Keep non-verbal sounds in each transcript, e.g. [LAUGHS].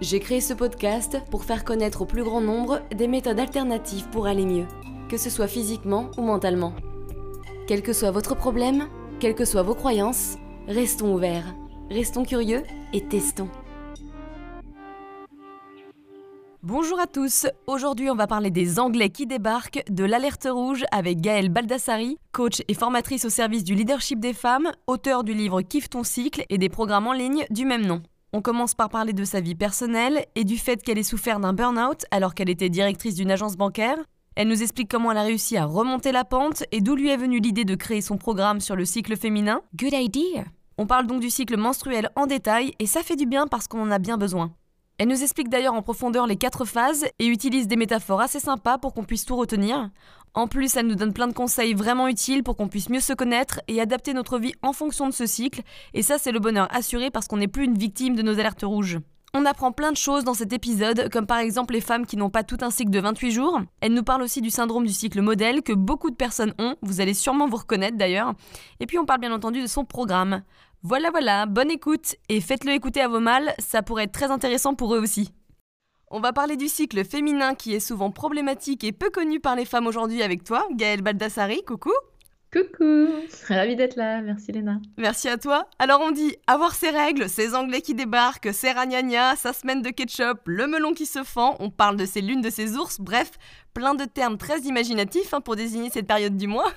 J'ai créé ce podcast pour faire connaître au plus grand nombre des méthodes alternatives pour aller mieux, que ce soit physiquement ou mentalement. Quel que soit votre problème, quelles que soient vos croyances, restons ouverts, restons curieux et testons. Bonjour à tous, aujourd'hui on va parler des Anglais qui débarquent, de l'alerte rouge avec Gaëlle Baldassari, coach et formatrice au service du leadership des femmes, auteur du livre Kiffe ton cycle et des programmes en ligne du même nom. On commence par parler de sa vie personnelle et du fait qu'elle ait souffert d'un burn-out alors qu'elle était directrice d'une agence bancaire. Elle nous explique comment elle a réussi à remonter la pente et d'où lui est venue l'idée de créer son programme sur le cycle féminin. Good idea! On parle donc du cycle menstruel en détail et ça fait du bien parce qu'on en a bien besoin. Elle nous explique d'ailleurs en profondeur les quatre phases et utilise des métaphores assez sympas pour qu'on puisse tout retenir. En plus, elle nous donne plein de conseils vraiment utiles pour qu'on puisse mieux se connaître et adapter notre vie en fonction de ce cycle. Et ça, c'est le bonheur assuré parce qu'on n'est plus une victime de nos alertes rouges. On apprend plein de choses dans cet épisode, comme par exemple les femmes qui n'ont pas tout un cycle de 28 jours. Elle nous parle aussi du syndrome du cycle modèle que beaucoup de personnes ont, vous allez sûrement vous reconnaître d'ailleurs. Et puis on parle bien entendu de son programme. Voilà voilà, bonne écoute et faites-le écouter à vos mâles, ça pourrait être très intéressant pour eux aussi. On va parler du cycle féminin qui est souvent problématique et peu connu par les femmes aujourd'hui avec toi, Gaëlle Baldassari. Coucou. Coucou, ravie d'être là, merci Léna. Merci à toi. Alors on dit avoir ses règles, ses anglais qui débarquent, ses ragnagnas, sa semaine de ketchup, le melon qui se fend, on parle de ses lunes de ses ours, bref, plein de termes très imaginatifs hein, pour désigner cette période du mois.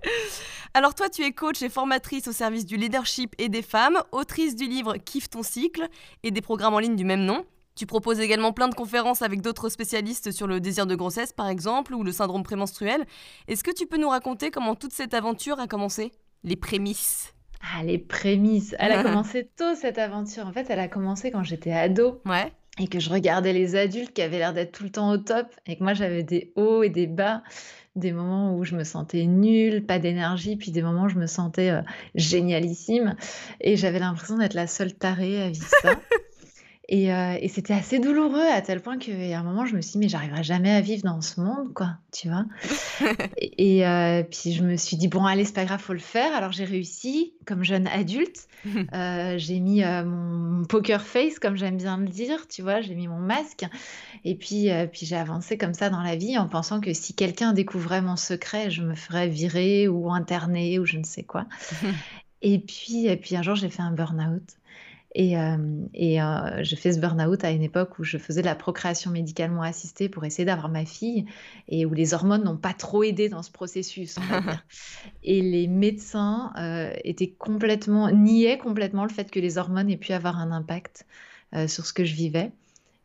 [LAUGHS] Alors toi tu es coach et formatrice au service du leadership et des femmes, autrice du livre Kiffe ton cycle et des programmes en ligne du même nom. Tu proposes également plein de conférences avec d'autres spécialistes sur le désir de grossesse, par exemple, ou le syndrome prémenstruel. Est-ce que tu peux nous raconter comment toute cette aventure a commencé? Les prémices Ah, les prémices Elle a [LAUGHS] commencé tôt, cette aventure. En fait, elle a commencé quand j'étais ado. Ouais. Et que je regardais les adultes qui avaient l'air d'être tout le temps au top, et que moi, j'avais des hauts et des bas des moments où je me sentais nulle, pas d'énergie, puis des moments où je me sentais euh, génialissime. Et j'avais l'impression d'être la seule tarée à vivre ça. [LAUGHS] Euh, et, c'était assez douloureux à tel point qu'à un moment, je me suis dit, mais j'arriverai jamais à vivre dans ce monde, quoi, tu vois. [LAUGHS] et, euh, puis je me suis dit, bon, allez, c'est pas grave, faut le faire. Alors j'ai réussi comme jeune adulte. [LAUGHS] Euh, j'ai mis mon poker face, comme j'aime bien le dire, tu vois, j'ai mis mon masque. Et puis, puis j'ai avancé comme ça dans la vie en pensant que si quelqu'un découvrait mon secret, je me ferais virer ou interner ou je ne sais quoi. [LAUGHS] et, puis, et puis un jour, j'ai fait un burn-out. Et, euh, et euh, je fais ce burn-out à une époque où je faisais de la procréation médicalement assistée pour essayer d'avoir ma fille et où les hormones n'ont pas trop aidé dans ce processus. [LAUGHS] et les médecins euh, étaient complètement, niaient complètement le fait que les hormones aient pu avoir un impact sur ce que je vivais.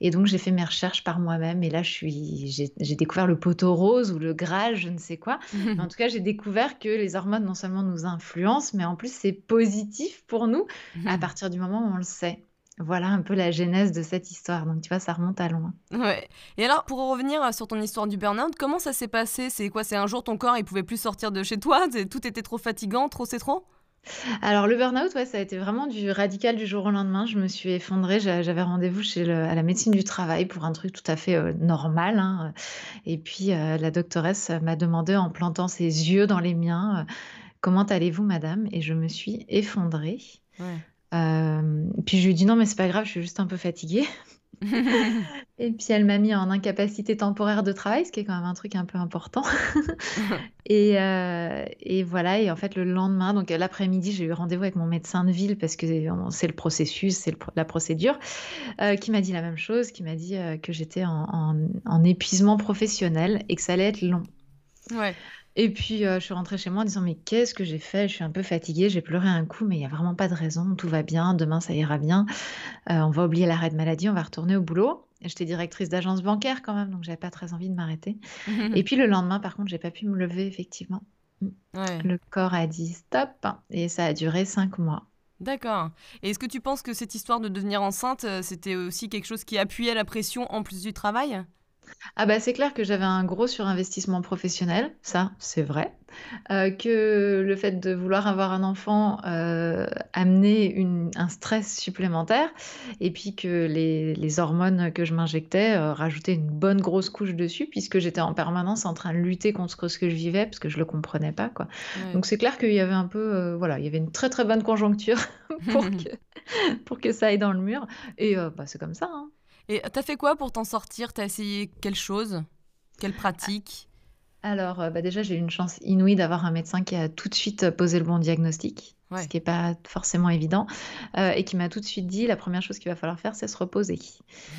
Et donc, j'ai fait mes recherches par moi-même. Et là, j'ai découvert le poteau rose ou le Graal, je ne sais quoi. [LAUGHS] en tout cas, j'ai découvert que les hormones, non seulement nous influencent, mais en plus, c'est positif pour nous à partir du moment où on le sait. Voilà un peu la genèse de cette histoire. Donc, tu vois, ça remonte à loin. Ouais. Et alors, pour revenir sur ton histoire du burn-out, comment ça s'est passé? C'est quoi? C'est un jour, ton corps, il pouvait plus sortir de chez toi? Tout était trop fatigant, trop c'est trop? Alors le burn-out, ouais, ça a été vraiment du radical du jour au lendemain. Je me suis effondrée. J'avais rendez-vous chez à la médecine du travail pour un truc tout à fait euh, normal. hein. Et puis euh, la doctoresse m'a demandé en plantant ses yeux dans les miens, euh, comment allez-vous, madame? Et je me suis effondrée. puis je lui ai dit non, mais c'est pas grave, je suis juste un peu fatiguée. Et puis elle m'a mis en incapacité temporaire de travail, ce qui est quand même un truc un peu important. [LAUGHS] et, euh, et voilà, et en fait le lendemain, donc l'après-midi, j'ai eu rendez-vous avec mon médecin de ville parce que c'est le processus, c'est la procédure, euh, qui m'a dit la même chose, qui m'a dit euh, que j'étais en, en épuisement professionnel et que ça allait être long. Ouais. Et puis, euh, je suis rentrée chez moi en disant: «Mais qu'est-ce que j'ai fait? Je suis un peu fatiguée, j'ai pleuré un coup, mais il y a vraiment pas de raison, tout va bien, demain ça ira bien, heu, on va oublier l'arrêt de maladie, on va retourner au boulot». j'étais directrice d'agence bancaire quand même, donc j'avais pas très envie de m'arrêter. [LAUGHS] Et puis le lendemain, par contre, j'ai pas pu me lever effectivement. Mmh. Le corps a dit: «Stop» et ça a duré cinq mois. D'accord. Et est-ce que tu penses que cette histoire de devenir enceinte, euh, c'était aussi quelque chose qui appuyait la pression en plus du travail? Ah bah, c'est clair que j'avais un gros surinvestissement professionnel, ça, c'est vrai. Heu, que le fait de vouloir avoir un enfant, heu, amenait une un stress supplémentaire et puis que les les hormones que je m'injectais, heu, rajoutaient une bonne grosse couche dessus puisque j'étais en permanence en train de lutter contre ce que je vivais parce que je le comprenais pas, quoi. Ouais. Donc c'est clair qu'il y avait un peu, voilà, il y avait une très, très bonne conjoncture [LAUGHS] pour [LAUGHS] que pour que ça aille dans le mur et bah, c'est comme ça, hein. Et t'as fait quoi pour t'en sortir? T'as essayé quelle chose? Quelle pratique? Alors, heu, bah, déjà, j'ai eu une chance inouïe d'avoir un médecin qui a tout de suite, heu, posé le bon diagnostic, ce qui est pas forcément évident, heu, et qui m'a tout de suite dit: «La première chose qu'il va falloir faire, c'est se reposer».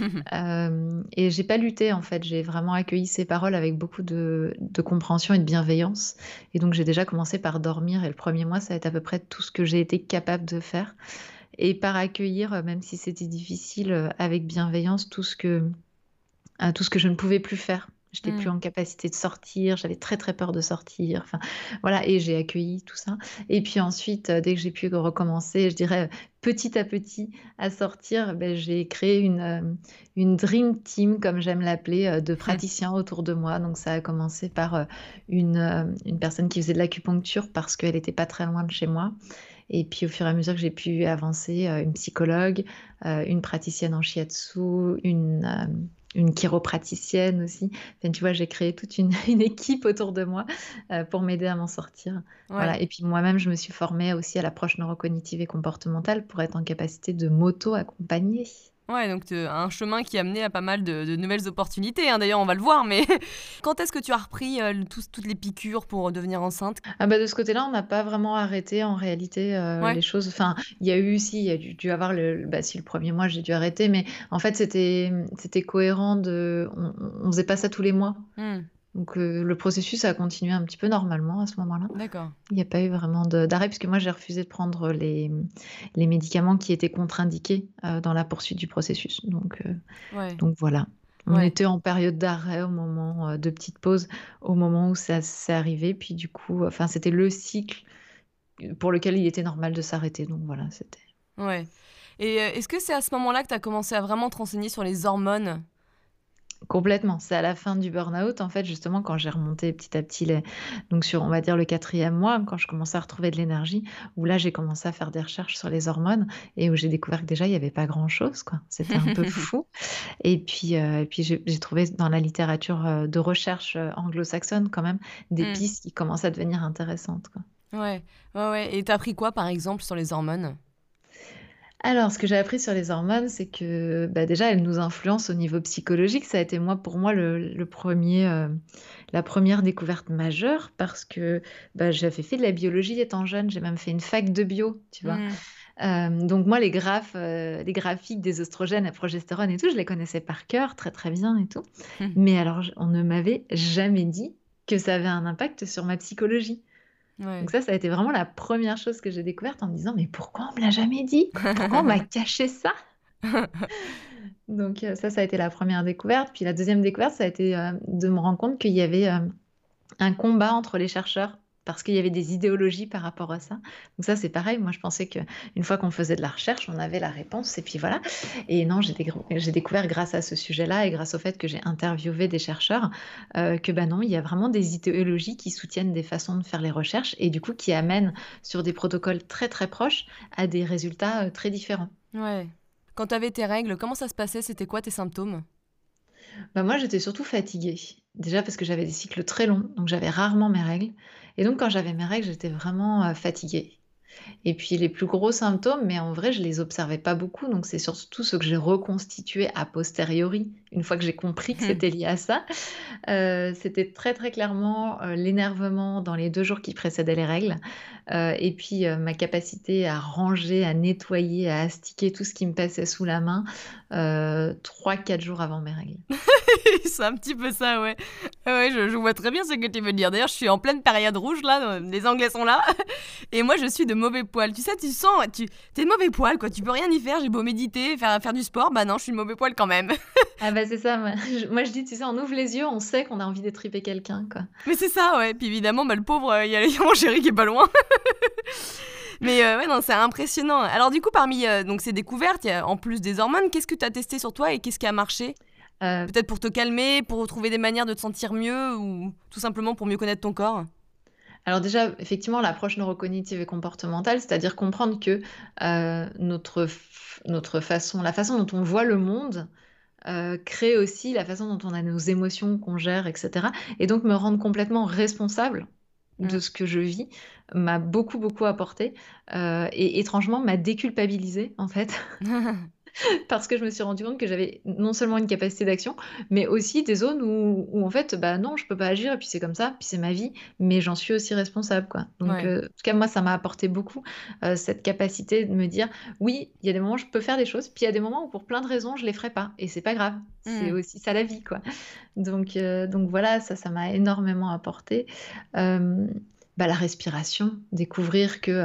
[LAUGHS] Et j'ai pas lutté, en fait, j'ai vraiment accueilli ses paroles avec beaucoup de de compréhension et de bienveillance et donc j'ai déjà commencé par dormir et le premier mois, ça a été à peu près tout ce que j'ai été capable de faire et par accueillir, heu, même si c'était difficile, heu, avec bienveillance tout ce que Heu, tout ce que je ne pouvais plus faire. J'étais plus Mmh. en capacité de sortir, j'avais très, très peur de sortir, enfin, voilà et j'ai accueilli tout ça et puis ensuite, dès que j'ai pu recommencer, je dirais, petit à petit à sortir, beh, j'ai créé une, une dream team comme j'aime l'appeler, de praticiens autour de moi. Donc ça a commencé par, une, une personne qui faisait de l'acupuncture parce qu'elle était pas très loin de chez moi et puis au fur et à mesure que j'ai pu avancer, heu, une psychologue, heu, une praticienne en shiatsu, une, hem, une chiropraticienne aussi. Enfin, tu vois, j'ai créé toute une [LAUGHS] une équipe autour de moi, pour m'aider à m'en sortir. Ouais. Voilà et puis moi-même, je me suis formée aussi à l'approche neurocognitive et comportementale pour être en capacité de m'auto-accompagner. Ouais, donc te un chemin qui a mené à pas mal de de nouvelles opportunités, hein, d'ailleurs on va le voir, mais [LAUGHS] quand est-ce que tu as repris, tous toutes les piqûres pour devenir enceinte? Ah bah, de ce côté-là, on n'a pas vraiment arrêté en réalité, Ouais. les choses. Enfin, il y a eu si, il y a dû dû avoir le bah, si le premier mois, j'ai dû arrêter, mais en fait, c'était, c'était cohérent de on on faisait pas ça tous les mois. Mmh. Donc heu, le processus a continué un petit peu normalement à ce moment-là. D'accord. Il n'y a pas eu vraiment d'arrêt puisque moi j'ai refusé de prendre les, les médicaments qui étaient contre-indiqués, heu, dans la poursuite du processus. Donc Ouais. donc voilà. On Ouais. était en période d'arrêt au moment, de petite pause au moment où ça s'est arrivé. Puis du coup, enfin c'était le cycle, pour lequel il était normal de s'arrêter. Donc voilà, c'était Ouais. Et est-ce que c'est à ce moment-là que tu as commencé à vraiment te renseigner sur les hormones? Complètement. C'est à la fin du burn-out, en fait, justement, quand j'ai remonté petit à petit les donc sur, on va dire, le quatrième mois, quand je commençais à retrouver de l'énergie, où là, j'ai commencé à faire des recherches sur les hormones et où j'ai découvert que déjà, il y avait pas grand-chose, quoi. C'était un peu [LAUGHS] fou et puis, et puis j'ai trouvé dans la littérature, heu, de recherche, heu, anglo-saxonne quand même, des Mmh. pistes qui commencent à devenir intéressantes, quoi. Ouais. Ouais, ouais. Et tu as appris quoi, par exemple, sur les hormones? Alors, ce que j'ai appris sur les hormones, c'est que, bah, déjà, elles nous influencent au niveau psychologique. Ça a été moi pour moi le le 1 heu, la première découverte majeure parce que, bah, j'avais fait de la biologie étant jeune. J'ai même fait une fac de bio, tu vois? Mmh. Hem, donc moi, les graphes, heu, les graphiques des oestrogènes, la progestérone et tout, je les connaissais par cœur, très, très bien et tout. Mmh. Mais alors on ne m'avait jamais dit que ça avait un impact sur ma psychologie. Ouais. Donc ça, ça a été vraiment la première chose que j'ai découverte en me disant: «Mais pourquoi on me l'a jamais dit? Pourquoi on m'a [LAUGHS] caché ça?» Donc heu, ça, ça a été la première découverte. Puis la deuxième découverte, ça a été, heu, de me rendre compte qu'il y avait, hem, un combat entre les chercheurs parce qu'il y avait des idéologies par rapport à ça. Donc ça, c'est pareil, moi je pensais qu'une fois qu'on faisait de la recherche, on avait la réponse et puis voilà. Et non, j'ai découvert grâce à ce sujet-là et grâce au fait que j'ai interviewé des chercheurs, heu, que bah non, il y a vraiment des idéologies qui soutiennent des façons de faire les recherches et du coup qui amènent sur des protocoles très, très proches à des résultats, heu, très différents. Ouais. Quand tu avais tes règles, comment ça se passait? C'était quoi tes symptômes? Bah, moi, j'étais surtout fatiguée. Déjà parce que j'avais des cycles très longs, donc j'avais rarement mes règles et donc quand j'avais mes règles, j'étais vraiment, heu, fatiguée et puis les plus gros symptômes, mais en vrai, je les observais pas beaucoup, donc c'est surtout ce que j'ai reconstitué a posteriori, une fois que j'ai compris que [LAUGHS] c'était lié à ça. Heu, c'était très, très clairement, heu, l'énervement dans les 2 jours qui précédaient les règles, et puis, ma capacité à ranger, à nettoyer, à astiquer tout ce qui me passait sous la main, heu, 3-4 jours avant mes règles. [LAUGHS] [LAUGHS] C'est un petit peu ça, ouais. Ouais, ouais, je je vois très bien ce que tu veux dire. D'ailleurs, je suis en pleine période rouge là, heu, les Anglais sont là [LAUGHS] et moi je suis de mauvais poil. Tu sais, tu sens, tu tu es de mauvais poil quoi, tu peux rien y faire, j'ai beau méditer, faire faire du sport, bah non, je suis de mauvais poil quand même. [LAUGHS] Ah bah, c'est ça, moi je moi je dis, tu sais, on ouvre les yeux, on sait qu'on a envie d'étriper quelqu'un, quoi. Mais c'est ça, ouais. Puis évidemment, bah, le pauvre, heu, il y a mon chéri qui est pas loin. Mais heu, ouais, non, c'est impressionnant. Alors du coup, parmi, donc ces découvertes, y a en plus des hormones, qu'est-ce que tu as testé sur toi et qu'est-ce qui a marché? Peut-être pour te calmer, pour trouver des manières de te sentir mieux ou tout simplement pour mieux connaître ton corps alors déjà, effectivement, l'approche neurocognitive et comportementale, c'est-à-dire comprendre que notre, notre façon, la façon dont on voit le monde crée aussi la façon dont on a nos émotions qu'on gère, etc. Et donc me rendre complètement responsable de mmh. ce que je vis m'a beaucoup beaucoup apporté et étrangement m'a déculpabilisé en fait [LAUGHS] [LAUGHS] parce que je me suis rendu compte que j'avais non seulement une capacité d'action, mais aussi des zones où, en fait, bah non, je peux pas agir, et puis c'est comme ça, puis c'est ma vie, mais j'en suis aussi responsable, quoi. Donc, euh, en tout cas, moi, ça m'a apporté beaucoup euh, cette capacité de me dire, oui, il y a des moments où je peux faire des choses, puis il y a des moments où pour plein de raisons, je les ferai pas, et c'est pas grave, c'est mmh. aussi ça la vie, quoi. Donc, euh, donc voilà, ça, ça m'a énormément apporté. Bah, la respiration, découvrir que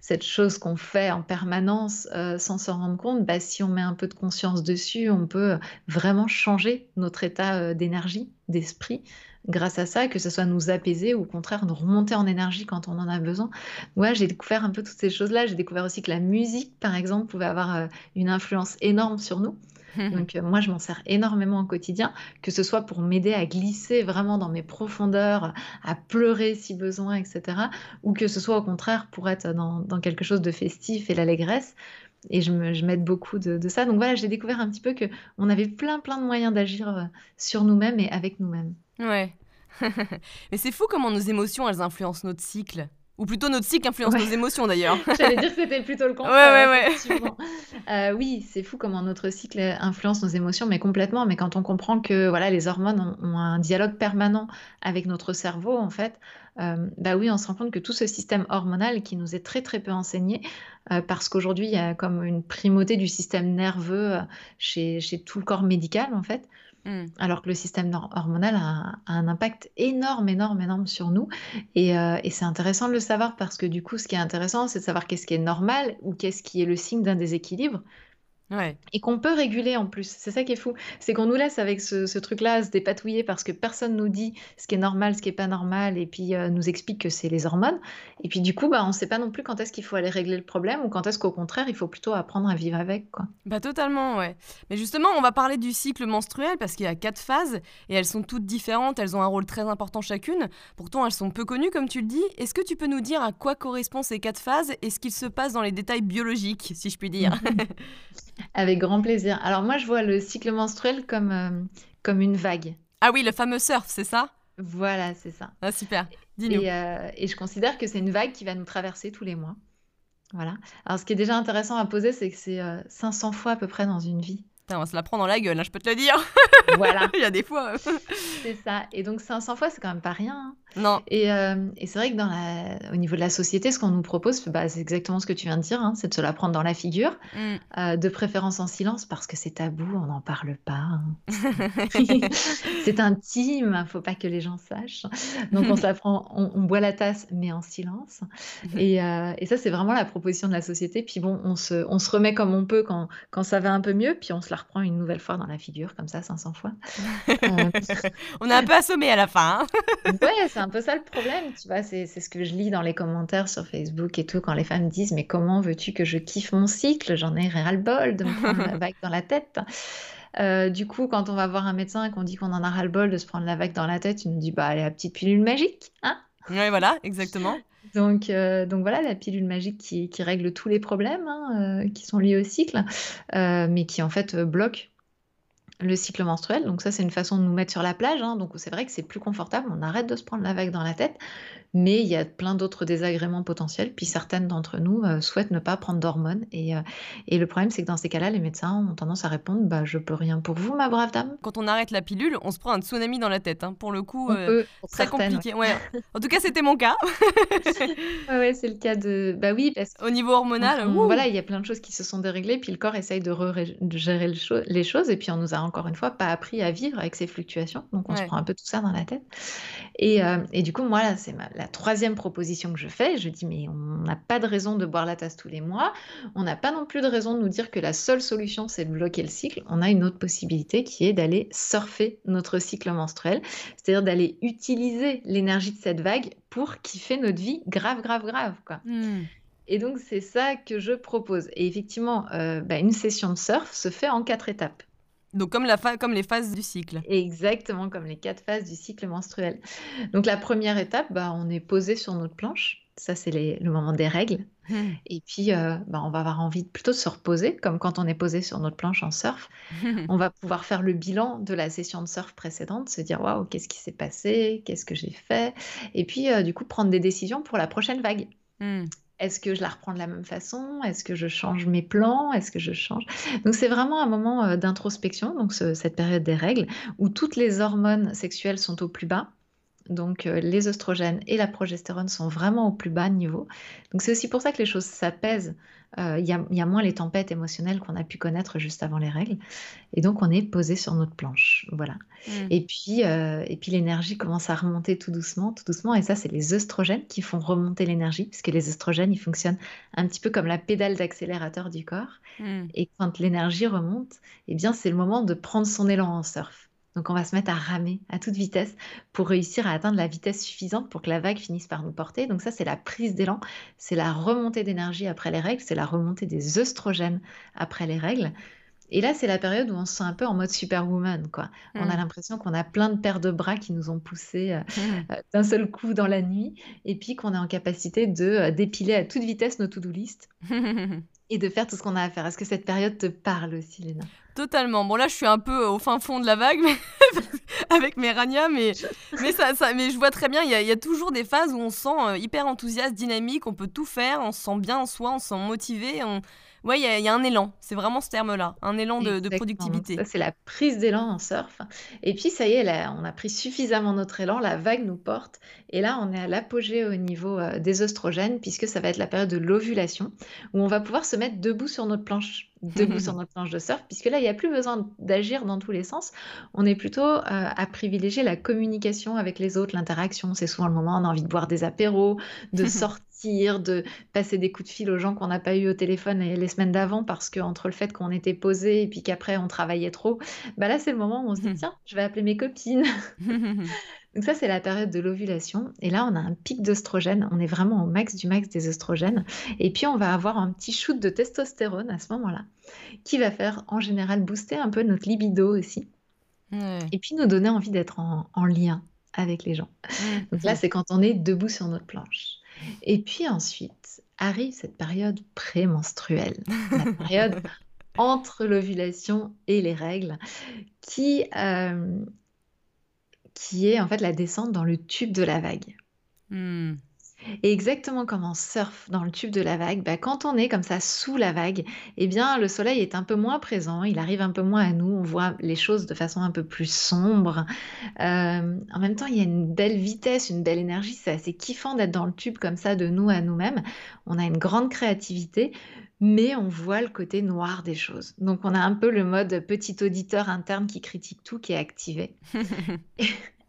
cette chose qu'on fait en permanence euh, sans s'en rendre compte, bah, si on met un peu de conscience dessus, on peut vraiment changer notre état euh, d'énergie, d'esprit grâce à ça, que ce soit nous apaiser ou au contraire nous remonter en énergie quand on en a besoin. Moi, j'ai découvert un peu toutes ces choses-là. J'ai découvert aussi que la musique, par exemple, pouvait avoir euh, une influence énorme sur nous. [LAUGHS] Donc euh, moi, je m'en sers énormément au quotidien, que ce soit pour m'aider à glisser vraiment dans mes profondeurs, à pleurer si besoin, etc. Ou que ce soit au contraire pour être dans, quelque chose de festif et l'allégresse. Et je m'aide beaucoup de, ça. Donc voilà, j'ai découvert un petit peu qu'on avait plein, plein de moyens d'agir euh, sur nous-mêmes et avec nous-mêmes. Ouais. [LAUGHS] Mais c'est fou comment nos émotions, elles influencent notre cycle. Ou plutôt notre cycle influence nos émotions d'ailleurs. [LAUGHS] J'allais dire que c'était plutôt le contraire. Ouais, ouais, ouais. Euh, oui, c'est fou comment notre cycle influence nos émotions, mais complètement. Mais quand on comprend que voilà, les hormones ont, un dialogue permanent avec notre cerveau, en fait, euh, bah oui, on se rend compte que tout ce système hormonal qui nous est très très peu enseigné, euh, parce qu'aujourd'hui il y a comme une primauté du système nerveux chez, chez tout le corps médical, en fait. Mm. Alors que le système hormonal a, un impact énorme, énorme, énorme sur nous. Euh, et, c'est intéressant de le savoir parce que du coup, ce qui est intéressant, c'est de savoir qu'est-ce qui est normal ou qu'est-ce qui est le signe d'un déséquilibre. Et qu'on peut réguler en plus. C'est ça qui est fou. C'est qu'on nous laisse avec ce, truc-là se dépatouiller parce que personne nous dit ce qui est normal, ce qui est pas normal, et puis euh, nous explique que c'est les hormones. Et puis du coup, bah, on ne sait pas non plus quand est-ce qu'il faut aller régler le problème ou quand est-ce qu'au contraire, il faut plutôt apprendre à vivre avec. Quoi. Bah totalement, ouais. Mais justement, on va parler du cycle menstruel parce qu'il y a quatre phases et elles sont toutes différentes. Elles ont un rôle très important chacune. Pourtant, elles sont peu connues, comme tu le dis. Est-ce que tu peux nous dire à quoi correspondent ces quatre phases et ce qu'il se passe dans les détails biologiques, si je puis dire? [LAUGHS] Avec grand plaisir. Alors moi, je vois le cycle menstruel comme, euh, comme une vague. Ah oui, le fameux surf, c'est ça? Voilà, c'est ça. Ah, super. Et, euh, et, je considère que c'est une vague qui va nous traverser tous les mois. Voilà. Alors ce qui est déjà intéressant à poser, c'est que c'est 500 euh, fois à peu près dans une vie on va se la prendre dans la gueule, hein, je peux te le dire. Voilà. [LAUGHS] Il y a des fois. c'est ça. Et donc 500 fois, c'est quand même pas rien. Hein. Non. Et, euh, et c'est vrai que dans la... au niveau de la société, ce qu'on nous propose, bah, c'est exactement ce que tu viens de dire, hein, c'est de se la prendre dans la figure, mm. euh, de préférence en silence parce que c'est tabou, on n'en parle pas. [LAUGHS] [LAUGHS] c'est intime, faut pas que les gens sachent. Donc on se la prend, on, boit la tasse, mais en silence. Et, euh, et ça, c'est vraiment la proposition de la société. Puis bon, on se, on se remet comme on peut quand, quand ça va un peu mieux, puis on se la reprend une nouvelle fois dans la figure, comme ça, 500 fois. [LAUGHS] On est un peu assommé à la fin. Hein. ouais, c'est un peu ça le problème, tu vois. C'est ce que je lis dans les commentaires sur Facebook et tout, quand les femmes disent Mais comment veux-tu que je kiffe mon cycle? J'en ai ras-le-bol de me [LAUGHS] prendre la vague dans la tête. Euh, du coup, quand on va voir un médecin et qu'on dit qu'on en a ras-le-bol de se prendre la vague dans la tête, il nous dit Bah, allez, la petite pilule magique, hein voilà, exactement. Donc, euh, donc voilà, la pilule magique qui, qui règle tous les problèmes hein, qui sont liés au cycle, mais qui en fait bloque le cycle menstruel. Donc ça, c'est une façon de nous mettre sur la plage. Hein. Donc c'est vrai que c'est plus confortable. On arrête de se prendre la vague dans la tête mais il y a plein d'autres désagréments potentiels. Puis certaines d'entre nous euh, souhaitent ne pas prendre d'hormones. Et, euh, et, le problème, c'est que dans ces cas-là, les médecins ont tendance à répondre bah, Je peux rien pour vous, ma brave dame. Quand on arrête la pilule, on se prend un tsunami dans la tête. Hein. Pour le coup, euh, très compliqué. Ouais. En tout cas, c'était mon cas. [LAUGHS] [LAUGHS] ouais, ouais c'est le cas de. Bah oui, parce Au niveau hormonal, voilà, il y a plein de choses qui se sont déréglées. Puis le corps essaye de, de gérer les choses. Et puis on nous a encore une fois pas appris à vivre avec ces fluctuations. Donc on se prend un peu tout ça dans la tête. Et, et du coup, moi, là, c'est ma, la troisième proposition que je fais. Je dis, mais on n'a pas de raison de boire la tasse tous les mois. On n'a pas non plus de raison de nous dire que la seule solution, c'est de bloquer le cycle. On a une autre possibilité qui est d'aller surfer notre cycle menstruel, c'est-à-dire d'aller utiliser l'énergie de cette vague pour kiffer notre vie grave, grave, grave. Quoi. Hmm. Et donc, c'est ça que je propose. Et effectivement, euh, bah, une session de surf se fait en quatre étapes. Donc comme, la comme les phases du cycle. Exactement, comme les quatre phases du cycle menstruel. Donc la première étape, bah, on est posé sur notre planche. Ça, c'est le moment des règles. Mmh. [LAUGHS] Et puis, euh, bah, on va avoir envie plutôt de se reposer, comme quand on est posé sur notre planche en surf. [LAUGHS] on va pouvoir faire le bilan de la session de surf précédente, se dire waouh, qu'est-ce qui s'est passé, qu'est-ce que j'ai fait, et puis euh, du coup prendre des décisions pour la prochaine vague. Mmh. Est-ce que je la reprends de la même façon? Est-ce que je change mes plans? Est-ce que je change? Donc c'est vraiment un moment euh, d'introspection, donc cette période des règles, où toutes les hormones sexuelles sont au plus bas. Donc euh, les oestrogènes et la progestérone sont vraiment au plus bas niveau. Donc c'est aussi pour ça que les choses s'apaisent. Euh, il y, a moins les tempêtes émotionnelles qu'on a pu connaître juste avant les règles. Et donc on est posé sur notre planche. Voilà. Mmh. Et puis, euh, et puis l'énergie commence à remonter tout doucement, tout doucement. Et ça, c'est les oestrogènes qui font remonter l'énergie, puisque les oestrogènes, ils fonctionnent un petit peu comme la pédale d'accélérateur du corps. Mmh. Et quand l'énergie remonte, eh bien c'est le moment de prendre son élan en surf. Donc on va se mettre à ramer à toute vitesse pour réussir à atteindre la vitesse suffisante pour que la vague finisse par nous porter. Donc ça, c'est la prise d'élan, c'est la remontée d'énergie après les règles, c'est la remontée des œstrogènes après les règles. Et là, c'est la période où on se sent un peu en mode superwoman, quoi. On a mmh. l'impression qu'on a plein de paires de bras qui nous ont poussés euh, mmh. euh, d'un seul coup dans la nuit, et puis qu'on est en capacité de euh, dépiler à toute vitesse nos to-do list [LAUGHS] et de faire tout ce qu'on a à faire. Est-ce que cette période te parle aussi, Léna? Totalement. Bon, là, je suis un peu au fin fond de la vague [LAUGHS] avec mes ranias, mais, mais, ça, ça, mais je vois très bien, il y, a, toujours des phases où on se sent euh, hyper enthousiaste, dynamique, on peut tout faire, on se sent bien en soi, on se sent motivé. On... Ouais, il y, a un élan, c'est vraiment ce terme-là, un élan de, productivité. Ça, c'est la prise d'élan en surf. Et puis, ça y est, on a pris suffisamment notre élan, la vague nous porte. Et là, on est à l'apogée au niveau euh, des oestrogènes, puisque ça va être la période de l'ovulation, où on va pouvoir se mettre debout sur notre planche debout sur [LAUGHS] notre planche de surf, puisque là, il n'y a plus besoin d'agir dans tous les sens. On est plutôt euh, à privilégier la communication avec les autres, l'interaction. C'est souvent le moment où on a envie de boire des apéros, de [LAUGHS] sortir, de passer des coups de fil aux gens qu'on n'a pas eu au téléphone les semaines d'avant, parce que entre le fait qu'on était posé et puis qu'après on travaillait trop, bah là, c'est le moment où on se dit, [LAUGHS] tiens, je vais appeler mes copines. Donc ça, c'est la période de l'ovulation. Et là, on a un pic d'œstrogène. On est vraiment au max du max des oestrogènes. Et puis, on va avoir un petit shoot de testostérone à ce moment-là, qui va faire en général booster un peu notre libido aussi. Et puis, nous donner envie d'être en, lien avec les gens. Donc là, c'est quand on est debout sur notre planche. Et puis ensuite, arrive cette période prémenstruelle, la [LAUGHS] période entre l'ovulation et les règles, qui, euh, qui est en fait la descente dans le tube de la vague. Hmm. Et exactement comme on surfe dans le tube de la vague, bah, quand on est comme ça sous la vague, eh bien le soleil est un peu moins présent, il arrive un peu moins à nous, on voit les choses de façon un peu plus sombre. Euh, en même temps, il y a une belle vitesse, une belle énergie, c'est assez kiffant d'être dans le tube comme ça de nous à nous-mêmes. On a une grande créativité mais on voit le côté noir des choses. Donc on a un peu le mode petit auditeur interne qui critique tout qui est activé. [LAUGHS]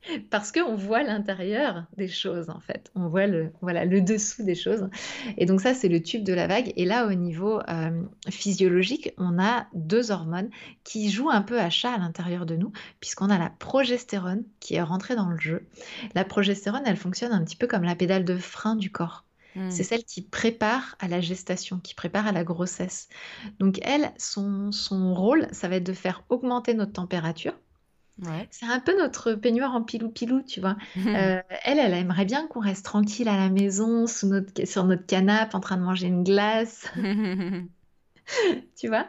[LAUGHS] Parce qu'on voit l'intérieur des choses, en fait. On voit le, voilà, le dessous des choses. Et donc ça, c'est le tube de la vague. Et là, au niveau euh, physiologique, on a deux hormones qui jouent un peu à chat à l'intérieur de nous, puisqu'on a la progestérone qui est rentrée dans le jeu. La progestérone, elle fonctionne un petit peu comme la pédale de frein du corps. Hmm. C'est celle qui prépare à la gestation, qui prépare à la grossesse. Donc elle, son, son rôle, ça va être de faire augmenter notre température. C'est un peu notre peignoir en pilou-pilou, tu vois. [LAUGHS] Euh, elle, elle aimerait bien qu'on reste tranquille à la maison, sous notre, sur notre canapé, en train de manger une glace. [LAUGHS] [LAUGHS] tu vois?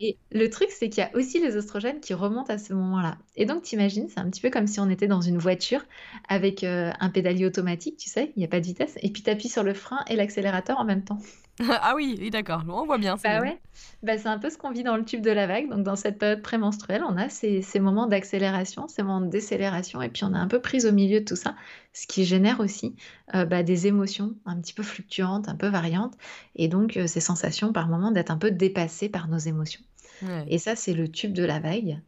Et le truc, c'est qu'il y a aussi les oestrogènes qui remontent à ce moment-là. Et donc, t'imagines, c'est un petit peu comme si on était dans une voiture avec euh, un pédalier automatique, tu sais, il n'y a pas de vitesse, et puis tu appuies sur le frein et l'accélérateur en même temps. [LAUGHS] ah oui, oui d'accord, on voit bien. Bah ouais, bah, c'est un peu ce qu'on vit dans le tube de la vague. Donc dans cette période prémenstruelle, on a ces, ces moments d'accélération, ces moments de décélération, et puis on est un peu prise au milieu de tout ça, ce qui génère aussi euh, bah, des émotions un petit peu fluctuantes, un peu variantes, et donc euh, ces sensations par moments d'être un peu dépassées par nos émotions. Et ça, c'est le tube de la vague.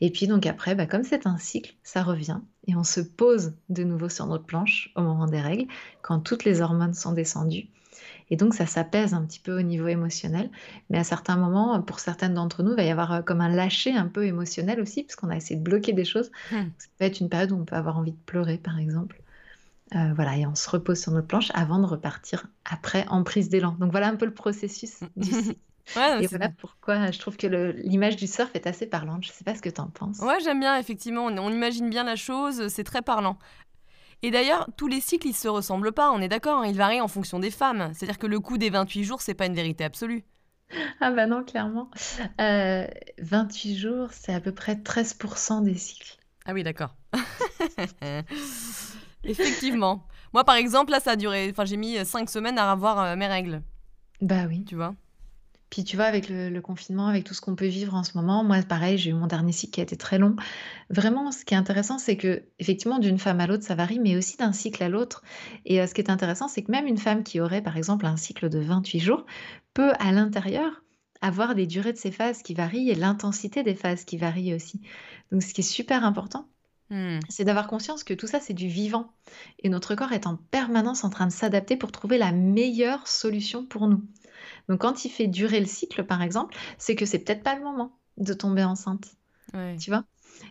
Et puis donc après, bah, comme c'est un cycle, ça revient et on se pose de nouveau sur notre planche au moment des règles, quand toutes les hormones sont descendues. Et donc, ça s'apaise un petit peu au niveau émotionnel. Mais à certains moments, pour certaines d'entre nous, il va y avoir euh, comme un lâcher un peu émotionnel aussi, parce qu'on a essayé de bloquer des choses. Hmm. Ça peut être une période où on peut avoir envie de pleurer, par exemple. Euh, voilà, et on se repose sur notre planche avant de repartir après en prise d'élan. Donc voilà un peu le processus [LAUGHS] du Ouais, Et voilà pourquoi je trouve que l'image du surf est assez parlante. Je sais pas ce que tu en penses? ouais, j'aime bien effectivement, on on imagine bien la chose, c'est très parlant. Et d'ailleurs, tous les cycles, ils se ressemblent pas, on est d'accord, hein, ils varient en fonction des femmes. C'est-à-dire que le coût des 28 jours, c'est pas une vérité absolue. Ah bah non, clairement. Heu, 28 jours, c'est à peu près 13% des cycles. Ah oui, d'accord. [LAUGHS] Effectivement. Moi, par exemple, là, ça a duré, enfin, j'ai mis 5 semaines à avoir euh, mes règles, Bah oui. tu vois? Puis tu vois, avec le le confinement, avec tout ce qu'on peut vivre en ce moment, moi pareil, j'ai eu mon dernier cycle qui a été très long. Vraiment, ce qui est intéressant, c'est que effectivement, d'une femme à l'autre, ça varie, mais aussi d'un cycle à l'autre. Et heu, ce qui est intéressant, c'est que même une femme qui aurait, par exemple, un cycle de 28 jours, peut, à l'intérieur, avoir des durées de ces phases qui varient et l'intensité des phases qui varient aussi. Donc ce qui est super important, Hmm. c'est d'avoir conscience que tout ça, c'est du vivant et notre corps est en permanence en train de s'adapter pour trouver la meilleure solution pour nous. Donc quand il fait durer le cycle, par exemple, c'est que c'est peut-être pas le moment de tomber enceinte, Ouais. tu vois?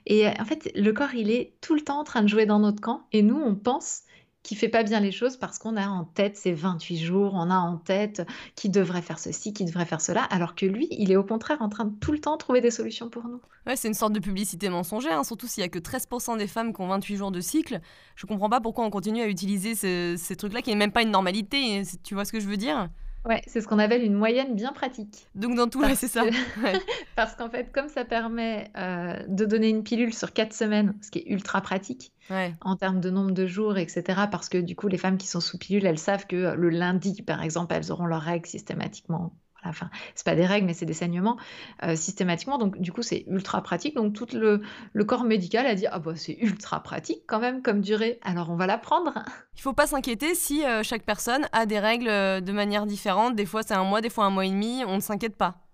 Et euh, en fait, le corps, il est tout le temps en train de jouer dans notre camp et nous, on pense qu'il fait pas bien les choses parce qu'on a en tête ces 28 jours, on a en tête qu'il devrait faire ceci, qu'il devrait faire cela, alors que lui, il est au contraire en train de tout le temps trouver des solutions pour nous. Ouais, c'est une sorte de publicité mensongère, hein, surtout s'il y a que 13% des femmes qui ont 28 jours de cycle. Je comprends pas pourquoi on continue à utiliser ce- ces trucs-là qui n'est même pas une normalité. c'est- Tu vois ce que je veux dire? Ouais, c'est ce qu'on appelle une moyenne bien pratique. Donc dans tout, c'est ça. Ouais. [LAUGHS] parce qu'en fait, comme ça permet, heu, de donner une pilule sur 4 semaines, ce qui est ultra pratique Ouais. en termes de nombre de jours et cetera, parce que du coup, les femmes qui sont sous pilule, elles savent que, heu, le lundi, par exemple, elles auront leurs règles systématiquement. Enfin, c'est pas des règles, mais c'est des saignements, heu, systématiquement, donc du coup, c'est ultra pratique. Donc tout le le corps médical a dit: «Ah bah, c'est ultra pratique quand même comme durée, alors on va la prendre». Il faut pas s'inquiéter si euh, chaque personne a des règles euh, de manière différente. Des fois c'est un mois, des fois un mois et demi. On ne s'inquiète pas.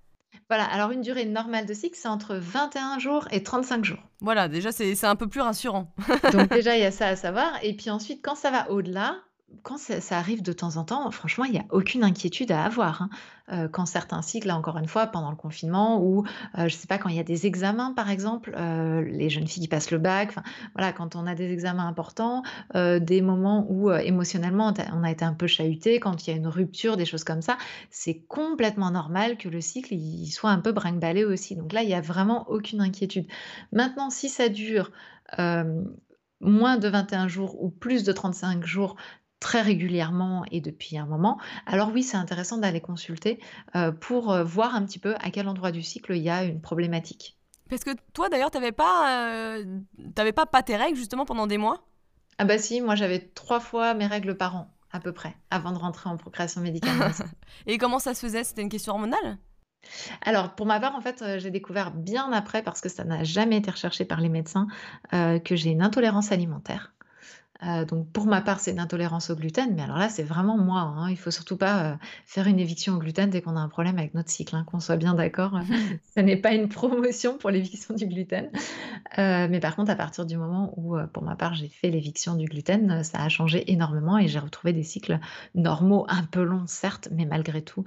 Voilà, alors une durée normale de cycle, c'est entre 21 jours et 35 jours. Voilà, déjà c'est un peu plus rassurant. Donc déjà, il y a ça à savoir. Et puis ensuite, quand ça va au-delà, quand ça, arrive de temps en temps, franchement, il n'y a aucune inquiétude à avoir. hein. Euh, quand certains cycles, là encore une fois, pendant le confinement, ou euh, je sais pas, quand il y a des examens, par exemple, euh, les jeunes filles qui passent le bac, voilà, quand on a des examens importants, des moments où émotionnellement on a été un peu chahuté, quand il y a une rupture, des choses comme ça, c'est complètement normal que le cycle il soit un peu brinque-ballé aussi. Donc là, il n'y a vraiment aucune inquiétude. Maintenant, si ça dure moins de 21 jours ou plus de 35 jours très régulièrement et depuis un moment, alors oui, c'est intéressant d'aller consulter euh, pour euh, voir un petit peu à quel endroit du cycle il y a une problématique. Parce que toi d'ailleurs t'avais pas, euh, t'avais pas pas tes règles justement pendant des mois? Ah bah si, moi j'avais trois fois mes règles par an, à peu près, avant de rentrer en procréation médicamenteuse. [LAUGHS] Et comment ça se faisait? C'était une question hormonale? Alors, pour ma part, en fait, euh, j'ai découvert bien après, parce que ça n'a jamais été recherché par les médecins, euh, que j'ai une intolérance alimentaire. Euh, donc pour ma part, c'est une intolérance au gluten, mais alors là, c'est vraiment moi, hein. Il faut surtout pas, heu, faire une éviction au gluten dès qu'on a un problème avec notre cycle, hein, qu'on soit bien d'accord, [LAUGHS] ce n'est pas une promotion pour l'éviction du gluten. Heu, mais par contre, à partir du moment où, pour ma part, j'ai fait l'éviction du gluten, ça a changé énormément et j'ai retrouvé des cycles normaux, un peu longs certes, mais malgré tout,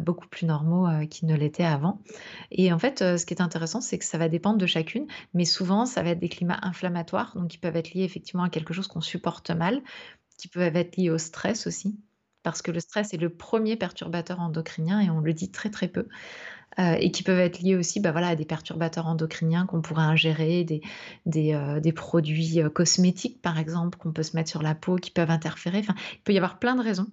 beaucoup plus normaux, qu'ils ne l'étaient avant. Et en fait, ce qui est intéressant, c'est que ça va dépendre de chacune, mais souvent, ça va être des climats inflammatoires, donc qui peuvent être liés effectivement à quelque chose qu'on supporte mal, qui peuvent être liés au stress aussi, parce que le stress est le premier perturbateur endocrinien et on le dit très, très peu. Heu, et qui peuvent être liés aussi, bah, voilà, à des perturbateurs endocriniens qu'on pourrait ingérer, des des, des produits, heu, cosmétiques, par exemple, qu'on peut se mettre sur la peau, qui peuvent interférer. Il peut y avoir plein de raisons.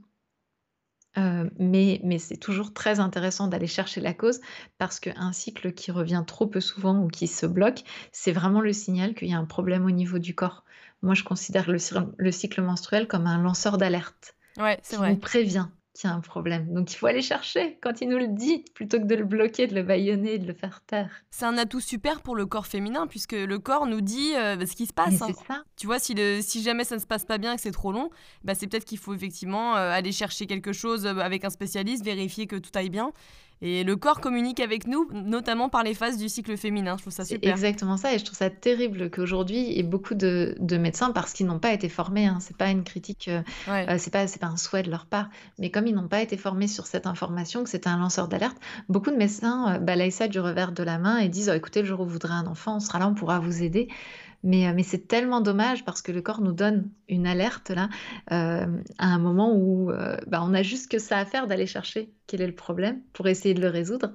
Mais mais c'est toujours très intéressant d'aller chercher la cause parce qu'un cycle qui revient trop peu souvent ou qui se bloque, c'est vraiment le signal qu'il y a un problème au niveau du corps. Moi, je considère le cycle menstruel comme un lanceur d'alerte Ouais, c'est qui nous vrai. prévient qu'il y a un problème. Donc il faut aller chercher quand il nous le dit, plutôt que de le bloquer, de le bâillonner, de le faire taire. C'est un atout super pour le corps féminin puisque le corps nous dit euh, ce qui se passe. hein. ça. Tu vois, si, le, si jamais ça ne se passe pas bien, que c'est trop long, bah c'est peut-être qu'il faut effectivement euh, aller chercher quelque chose euh, avec un spécialiste, vérifier que tout aille bien. Et le corps communique avec nous, notamment par les phases du cycle féminin. Je trouve ça C'est super. exactement ça et je trouve ça terrible qu'aujourd'hui, il y ait beaucoup de de médecins parce qu'ils n'ont pas été formés, hein, c'est pas une critique, heu Ouais. heu, c'est pas c'est pas un souhait de leur part, mais comme ils n'ont pas été formés sur cette information, que c'est un lanceur d'alerte, beaucoup de médecins, heu, balayent ça du revers de la main et disent: «Oh écoutez, le jour où vous voudrez un enfant, on sera là, on pourra vous aider». Mais, mais c'est tellement dommage parce que le corps nous donne une alerte là à un moment où bah, on a juste que ça à faire d'aller chercher quel est le problème pour essayer de le résoudre.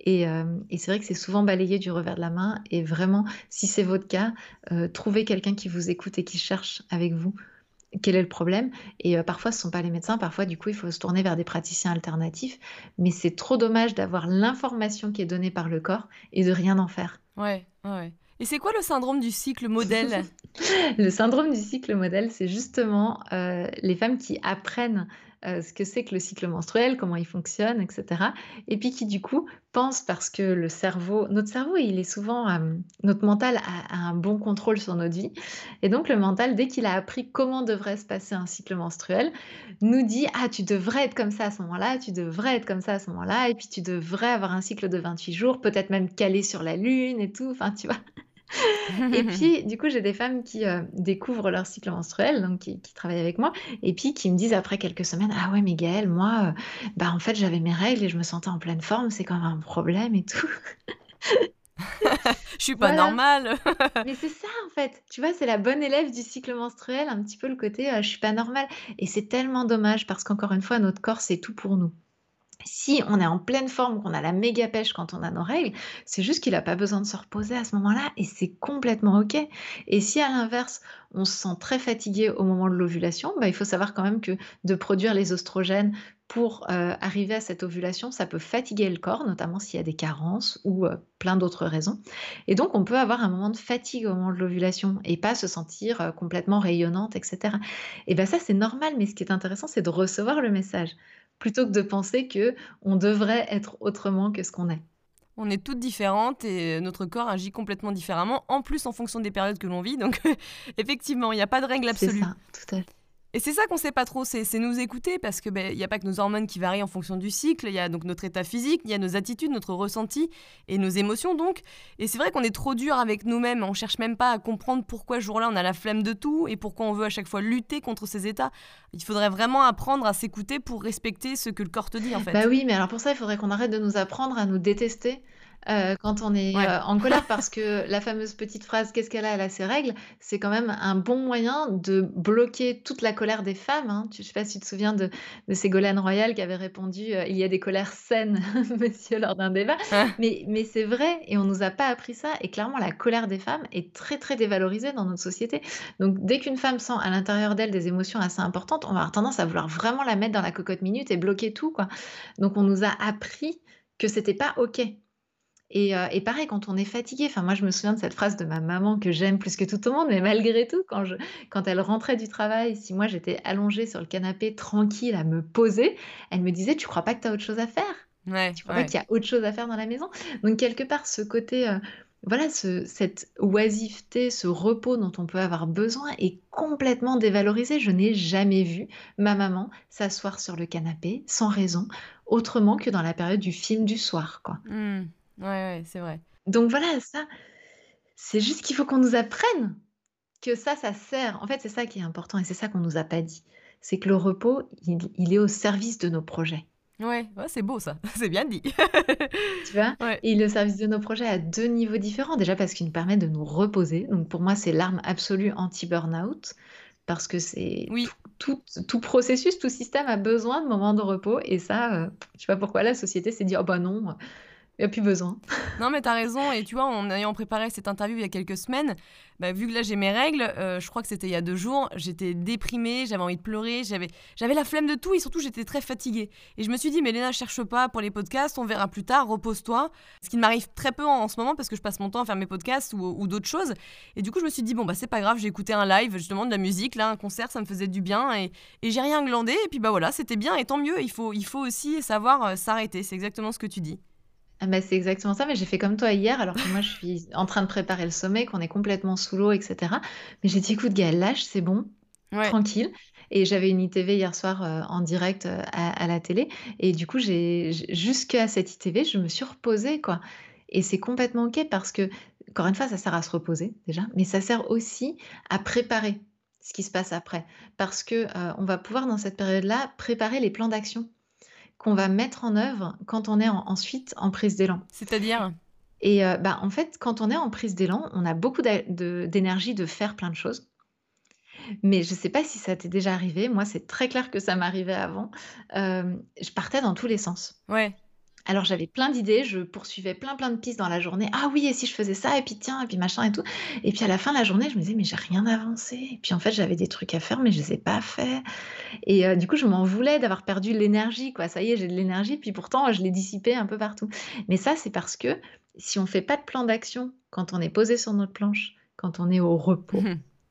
Et, et c'est vrai que c'est souvent balayé du revers de la main. Et vraiment, si c'est votre cas, trouvez quelqu'un qui vous écoute et qui cherche avec vous quel est le problème Et parfois, ce ne sont pas les médecins, parfois, du coup, il faut se tourner vers des praticiens alternatifs. Mais c'est trop dommage d'avoir l'information qui est donnée par le corps et de rien en faire. Ouais, ouais. Et c'est quoi le syndrome du cycle modèle? [LAUGHS] Le syndrome du cycle modèle, c'est justement les femmes qui apprennent euh, ce que c'est que le cycle menstruel, comment il fonctionne, etc. Et puis qui du coup pense parce que le cerveau, notre cerveau, il est souvent, euh, notre mental a, un bon contrôle sur notre vie. Et donc le mental, dès qu'il a appris comment devrait se passer un cycle menstruel, nous dit ah tu devrais être comme ça à ce moment-là, tu devrais être comme ça à ce moment-là, et puis tu devrais avoir un cycle de 28 jours, peut-être même calé sur la lune et tout. Enfin tu vois. [LAUGHS] et puis, du coup, j'ai des femmes qui euh, découvrent leur cycle menstruel, donc qui, travaillent avec moi, et puis qui me disent après quelques semaines Ah ouais, mais Gaëlle, moi, euh, bah, en fait, j'avais mes règles et je me sentais en pleine forme, c'est quand même un problème et tout. [LAUGHS] je suis pas normale. [LAUGHS] mais c'est ça, en fait. Tu vois, c'est la bonne élève du cycle menstruel, un petit peu le côté euh, je suis pas normale. Et c'est tellement dommage parce qu'encore une fois, notre corps, c'est tout pour nous si on est en pleine forme, qu'on a la méga pêche quand on a nos règles, c'est juste qu'il n'a pas besoin de se reposer à ce moment-là et c'est complètement OK. Et si à l'inverse, on se sent très fatigué au moment de l'ovulation, bah, il faut savoir quand même que de produire les oestrogènes pour euh, arriver à cette ovulation, ça peut fatiguer le corps, notamment s'il y a des carences ou euh, plein d'autres raisons. Et donc, on peut avoir un moment de fatigue au moment de l'ovulation et pas se sentir euh, complètement rayonnante, etc. Et bien ça, c'est normal, mais ce qui est intéressant, c'est de recevoir le message plutôt que de penser que on devrait être autrement que ce qu'on est. On est toutes différentes et notre corps agit complètement différemment, en plus en fonction des périodes que l'on vit. Donc [LAUGHS] effectivement, il n'y a pas de règle absolue. C'est ça, tout à fait. Et c'est ça qu'on sait pas trop, c'est nous écouter parce que ben, il n'y a pas que nos hormones qui varient en fonction du cycle, il y a donc notre état physique, il y a nos attitudes, notre ressenti et nos émotions donc. Et c'est vrai qu'on est trop dur avec nous-mêmes, on cherche même pas à comprendre pourquoi ce jour-là on a la flemme de tout et pourquoi on veut à chaque fois lutter contre ces états. Il faudrait vraiment apprendre à s'écouter pour respecter ce que le corps te dit en fait. Bah oui, mais alors pour ça il faudrait qu'on arrête de nous apprendre à nous détester euh, quand on est euh, en colère parce que la fameuse petite phrase qu'est-ce qu'elle a? Elle a ses règles, c'est quand même un bon moyen de bloquer toute la colère des femmes. Hein. Je ne sais pas si tu te souviens de, de Ségolène Royal qui avait répondu euh, il y a des colères saines, [LAUGHS] monsieur, lors d'un débat. Mais, mais c'est vrai et on nous a pas appris ça. Et clairement, la colère des femmes est très très dévalorisée dans notre société. Donc dès qu'une femme sent à l'intérieur d'elle des émotions assez importantes, on va avoir tendance à vouloir vraiment la mettre dans la cocotte minute et bloquer tout. Quoi. Donc on nous a appris que c'était pas OK. Euh, et, pareil, quand on est fatigué, enfin moi je me souviens de cette phrase de ma maman que j'aime plus que tout au monde, mais malgré tout, quand, je, quand elle rentrait du travail, si moi j'étais allongée sur le canapé tranquille à me poser, elle me disait, tu crois pas que tu as autre chose à faire? Ouais, Tu crois pas qu'il y a autre chose à faire dans la maison? Donc quelque part, ce côté... Euh, voilà, ce, cette oisiveté, ce repos dont on peut avoir besoin est complètement dévalorisé. Je n'ai jamais vu ma maman s'asseoir sur le canapé sans raison, autrement que dans la période du film du soir. Quoi. Mmh. Ouais, ouais, c'est vrai. Donc voilà, ça, c'est juste qu'il faut qu'on nous apprenne que ça, ça sert. En fait, c'est ça qui est important et c'est ça qu'on nous a pas dit. C'est que le repos, il, est au service de nos projets. Ouais, ouais c'est beau ça, [LAUGHS] c'est bien dit. [LAUGHS] Tu vois? Ouais. Et il est au service de nos projets à deux niveaux différents. Déjà parce qu'il nous permet de nous reposer. Donc pour moi, c'est l'arme absolue anti-burnout. Parce que c'est Oui, tout, tout, processus, tout système a besoin de moments de repos. Et ça, euh, je sais pas pourquoi la société s'est dit, oh bah non, il n'y a plus besoin. Non, mais tu as raison. Et tu vois, en ayant préparé cette interview il y a quelques semaines, bah, vu que là j'ai mes règles, euh, je crois que c'était il y a deux jours, j'étais déprimée, j'avais envie de pleurer, j'avais, la flemme de tout et surtout j'étais très fatiguée. Et je me suis dit, mais Léna, cherche pas pour les podcasts, on verra plus tard, repose-toi. Ce qui m'arrive très peu en, ce moment parce que je passe mon temps à faire mes podcasts ou, d'autres choses. Et du coup, je me suis dit, bon, bah c'est pas grave, j'ai écouté un live, justement, de la musique, là, un concert, ça me faisait du bien et, et j'ai rien glandé. Et puis bah voilà, c'était bien et tant mieux. Il faut, il faut aussi savoir euh, s'arrêter. C'est exactement ce que tu dis. Ah bah, c'est exactement ça, mais j'ai fait comme toi hier, alors que moi je suis en train de préparer le sommet, qu'on est complètement sous l'eau, etc. Mais j'ai dit, écoute, Gaël, lâche, c'est bon, tranquille. Et j'avais une ITV hier soir euh, en direct euh, à, la télé. Et du coup, j'ai jusqu'à cette ITV, je me suis reposée, quoi. Et c'est complètement OK parce que, encore une fois, ça sert à se reposer déjà, mais ça sert aussi à préparer ce qui se passe après. Parce que euh, on va pouvoir, dans cette période-là, préparer les plans d'action qu'on va mettre en œuvre quand on est ensuite en prise d'élan. C'est-à-dire? Et euh, bah, en fait, quand on est en prise d'élan, on a beaucoup d'énergie de, faire plein de choses. Mais je ne sais pas si ça t'est déjà arrivé. Moi, c'est très clair que ça m'arrivait avant. Euh, je partais dans tous les sens. Ouais. Alors j'avais plein d'idées, je poursuivais plein plein de pistes dans la journée. Ah oui, et si je faisais ça, et puis tiens, et puis machin et tout. Et puis à la fin de la journée, je me disais, mais j'ai rien avancé. Et puis en fait, j'avais des trucs à faire, mais je les ai pas faits. Et euh, du coup, je m'en voulais d'avoir perdu l'énergie, quoi. Ça y est, j'ai de l'énergie, puis pourtant, je l'ai dissipée un peu partout. Mais ça, c'est parce que si on fait pas de plan d'action quand on est posé sur notre planche, quand on est au repos,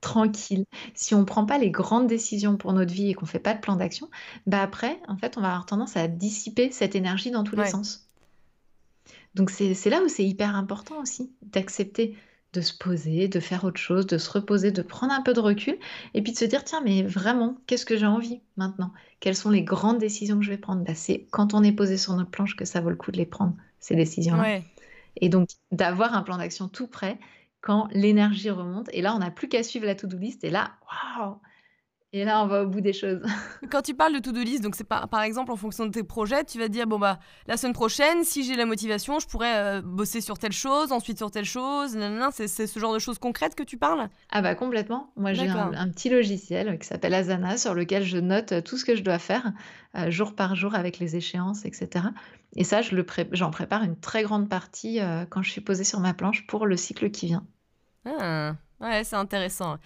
tranquille, si on ne prend pas les grandes décisions pour notre vie et qu'on ne fait pas de plan d'action, bah après, en fait, on va avoir tendance à dissiper cette énergie dans tous les sens. Donc c'est là où c'est hyper important aussi d'accepter de se poser, de faire autre chose, de se reposer, de prendre un peu de recul et puis de se dire tiens mais vraiment qu'est-ce que j'ai envie maintenant? Quelles sont les grandes décisions que je vais prendre? Bah, C'est quand on est posé sur notre planche que ça vaut le coup de les prendre ces décisions-là. Et donc d'avoir un plan d'action tout prêt quand l'énergie remonte. Et là, on n'a plus qu'à suivre la to-do list. Et là, waouh et là, on va au bout des choses. [LAUGHS] Quand tu parles de to-do list, donc c'est par, par exemple en fonction de tes projets, tu vas dire bon bah la semaine prochaine, si j'ai la motivation, je pourrais euh, bosser sur telle chose, ensuite sur telle chose. C'est ce genre de choses concrètes que tu parles? Ah bah complètement. Moi j'ai un, petit logiciel qui s'appelle Asana sur lequel je note tout ce que je dois faire euh, jour par jour avec les échéances, etc. Et ça, je le j'en prépare une très grande partie euh, quand je suis posée sur ma planche pour le cycle qui vient. Ah, ouais, c'est intéressant.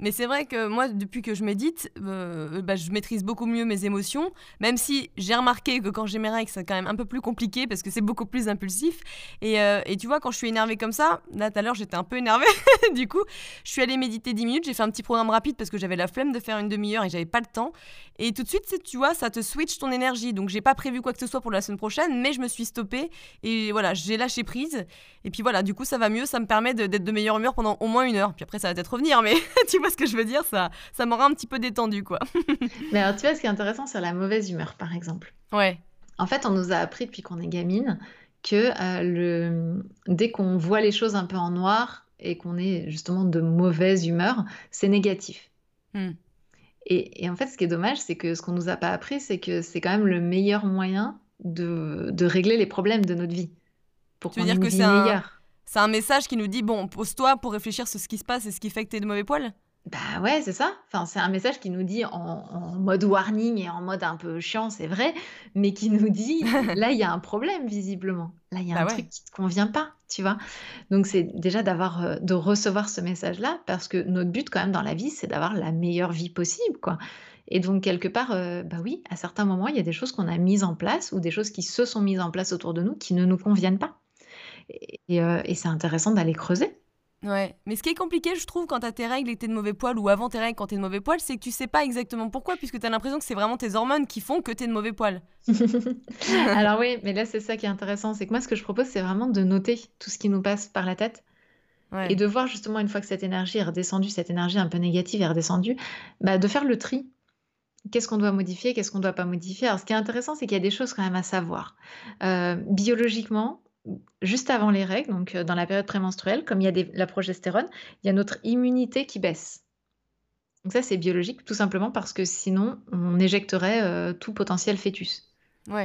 Mais c'est vrai que moi, depuis que je médite, euh, bah, je maîtrise beaucoup mieux mes émotions, même si j'ai remarqué que quand j'ai mes règles, c'est quand même un peu plus compliqué parce que c'est beaucoup plus impulsif. Et, euh, tu vois, quand je suis énervée comme ça, là tout à l'heure j'étais un peu énervée, [LAUGHS] du coup, je suis allée méditer 10 minutes, j'ai fait un petit programme rapide parce que j'avais la flemme de faire une demi-heure et j'avais pas le temps. Et tout de suite, tu vois, ça te switch ton énergie. Donc j'ai pas prévu quoi que ce soit pour la semaine prochaine, mais je me suis stoppée et voilà, j'ai lâché prise. Et puis voilà, du coup, ça va mieux, ça me permet d'être de meilleure humeur pendant au moins une heure. Puis après, ça va peut-être revenir, mais [LAUGHS] tu vois ce que je veux dire, ça, ça m'aura un petit peu détendu, quoi. [LAUGHS] Mais alors, tu vois, ce qui est intéressant sur la mauvaise humeur, par exemple. Ouais. En fait, on nous a appris depuis qu'on est gamine que euh, le... dès qu'on voit les choses un peu en noir et qu'on est justement de mauvaise humeur, c'est négatif. Hmm. Et, et, en fait, ce qui est dommage, c'est que ce qu'on nous a pas appris, c'est que c'est quand même le meilleur moyen de, de, régler les problèmes de notre vie. Pour tu veux dire que c'est un, message qui nous dit bon, pose-toi pour réfléchir sur ce qui se passe et ce qui fait que tu es de mauvais poil? Bah ouais, c'est ça. Enfin, c'est un message qui nous dit en, mode warning et en mode un peu chiant, c'est vrai, mais qui nous dit [LAUGHS] là, il y a un problème visiblement. Là, il y a bah un truc qui te convient pas, tu vois. Donc, c'est déjà d'avoir, euh, de recevoir ce message-là, parce que notre but quand même dans la vie, c'est d'avoir la meilleure vie possible, quoi. Et donc, quelque part, euh, bah oui, à certains moments, il y a des choses qu'on a mises en place ou des choses qui se sont mises en place autour de nous qui ne nous conviennent pas. et euh, c'est intéressant d'aller creuser. Ouais, mais ce qui est compliqué, je trouve, quand t'as tes règles et t'es de mauvais poil, ou avant tes règles quand t'es de mauvais poil, c'est que tu sais pas exactement pourquoi, puisque t'as l'impression que c'est vraiment tes hormones qui font que t'es de mauvais poil. [LAUGHS] Alors oui, mais là c'est ça qui est intéressant, c'est que moi ce que je propose, c'est vraiment de noter tout ce qui nous passe par la tête. Et de voir justement une fois que cette énergie est redescendue, cette énergie un peu négative est redescendue, bah, de faire le tri. Qu'est-ce qu'on doit modifier, qu'est-ce qu'on ne doit pas modifier? Alors ce qui est intéressant, c'est qu'il y a des choses quand même à savoir. Euh, biologiquement, juste avant les règles, donc euh, dans la période prémenstruelle, comme il y a la progestérone, il y a notre immunité qui baisse. Donc ça, c'est biologique, tout simplement parce que sinon, on éjecterait euh, tout potentiel fœtus.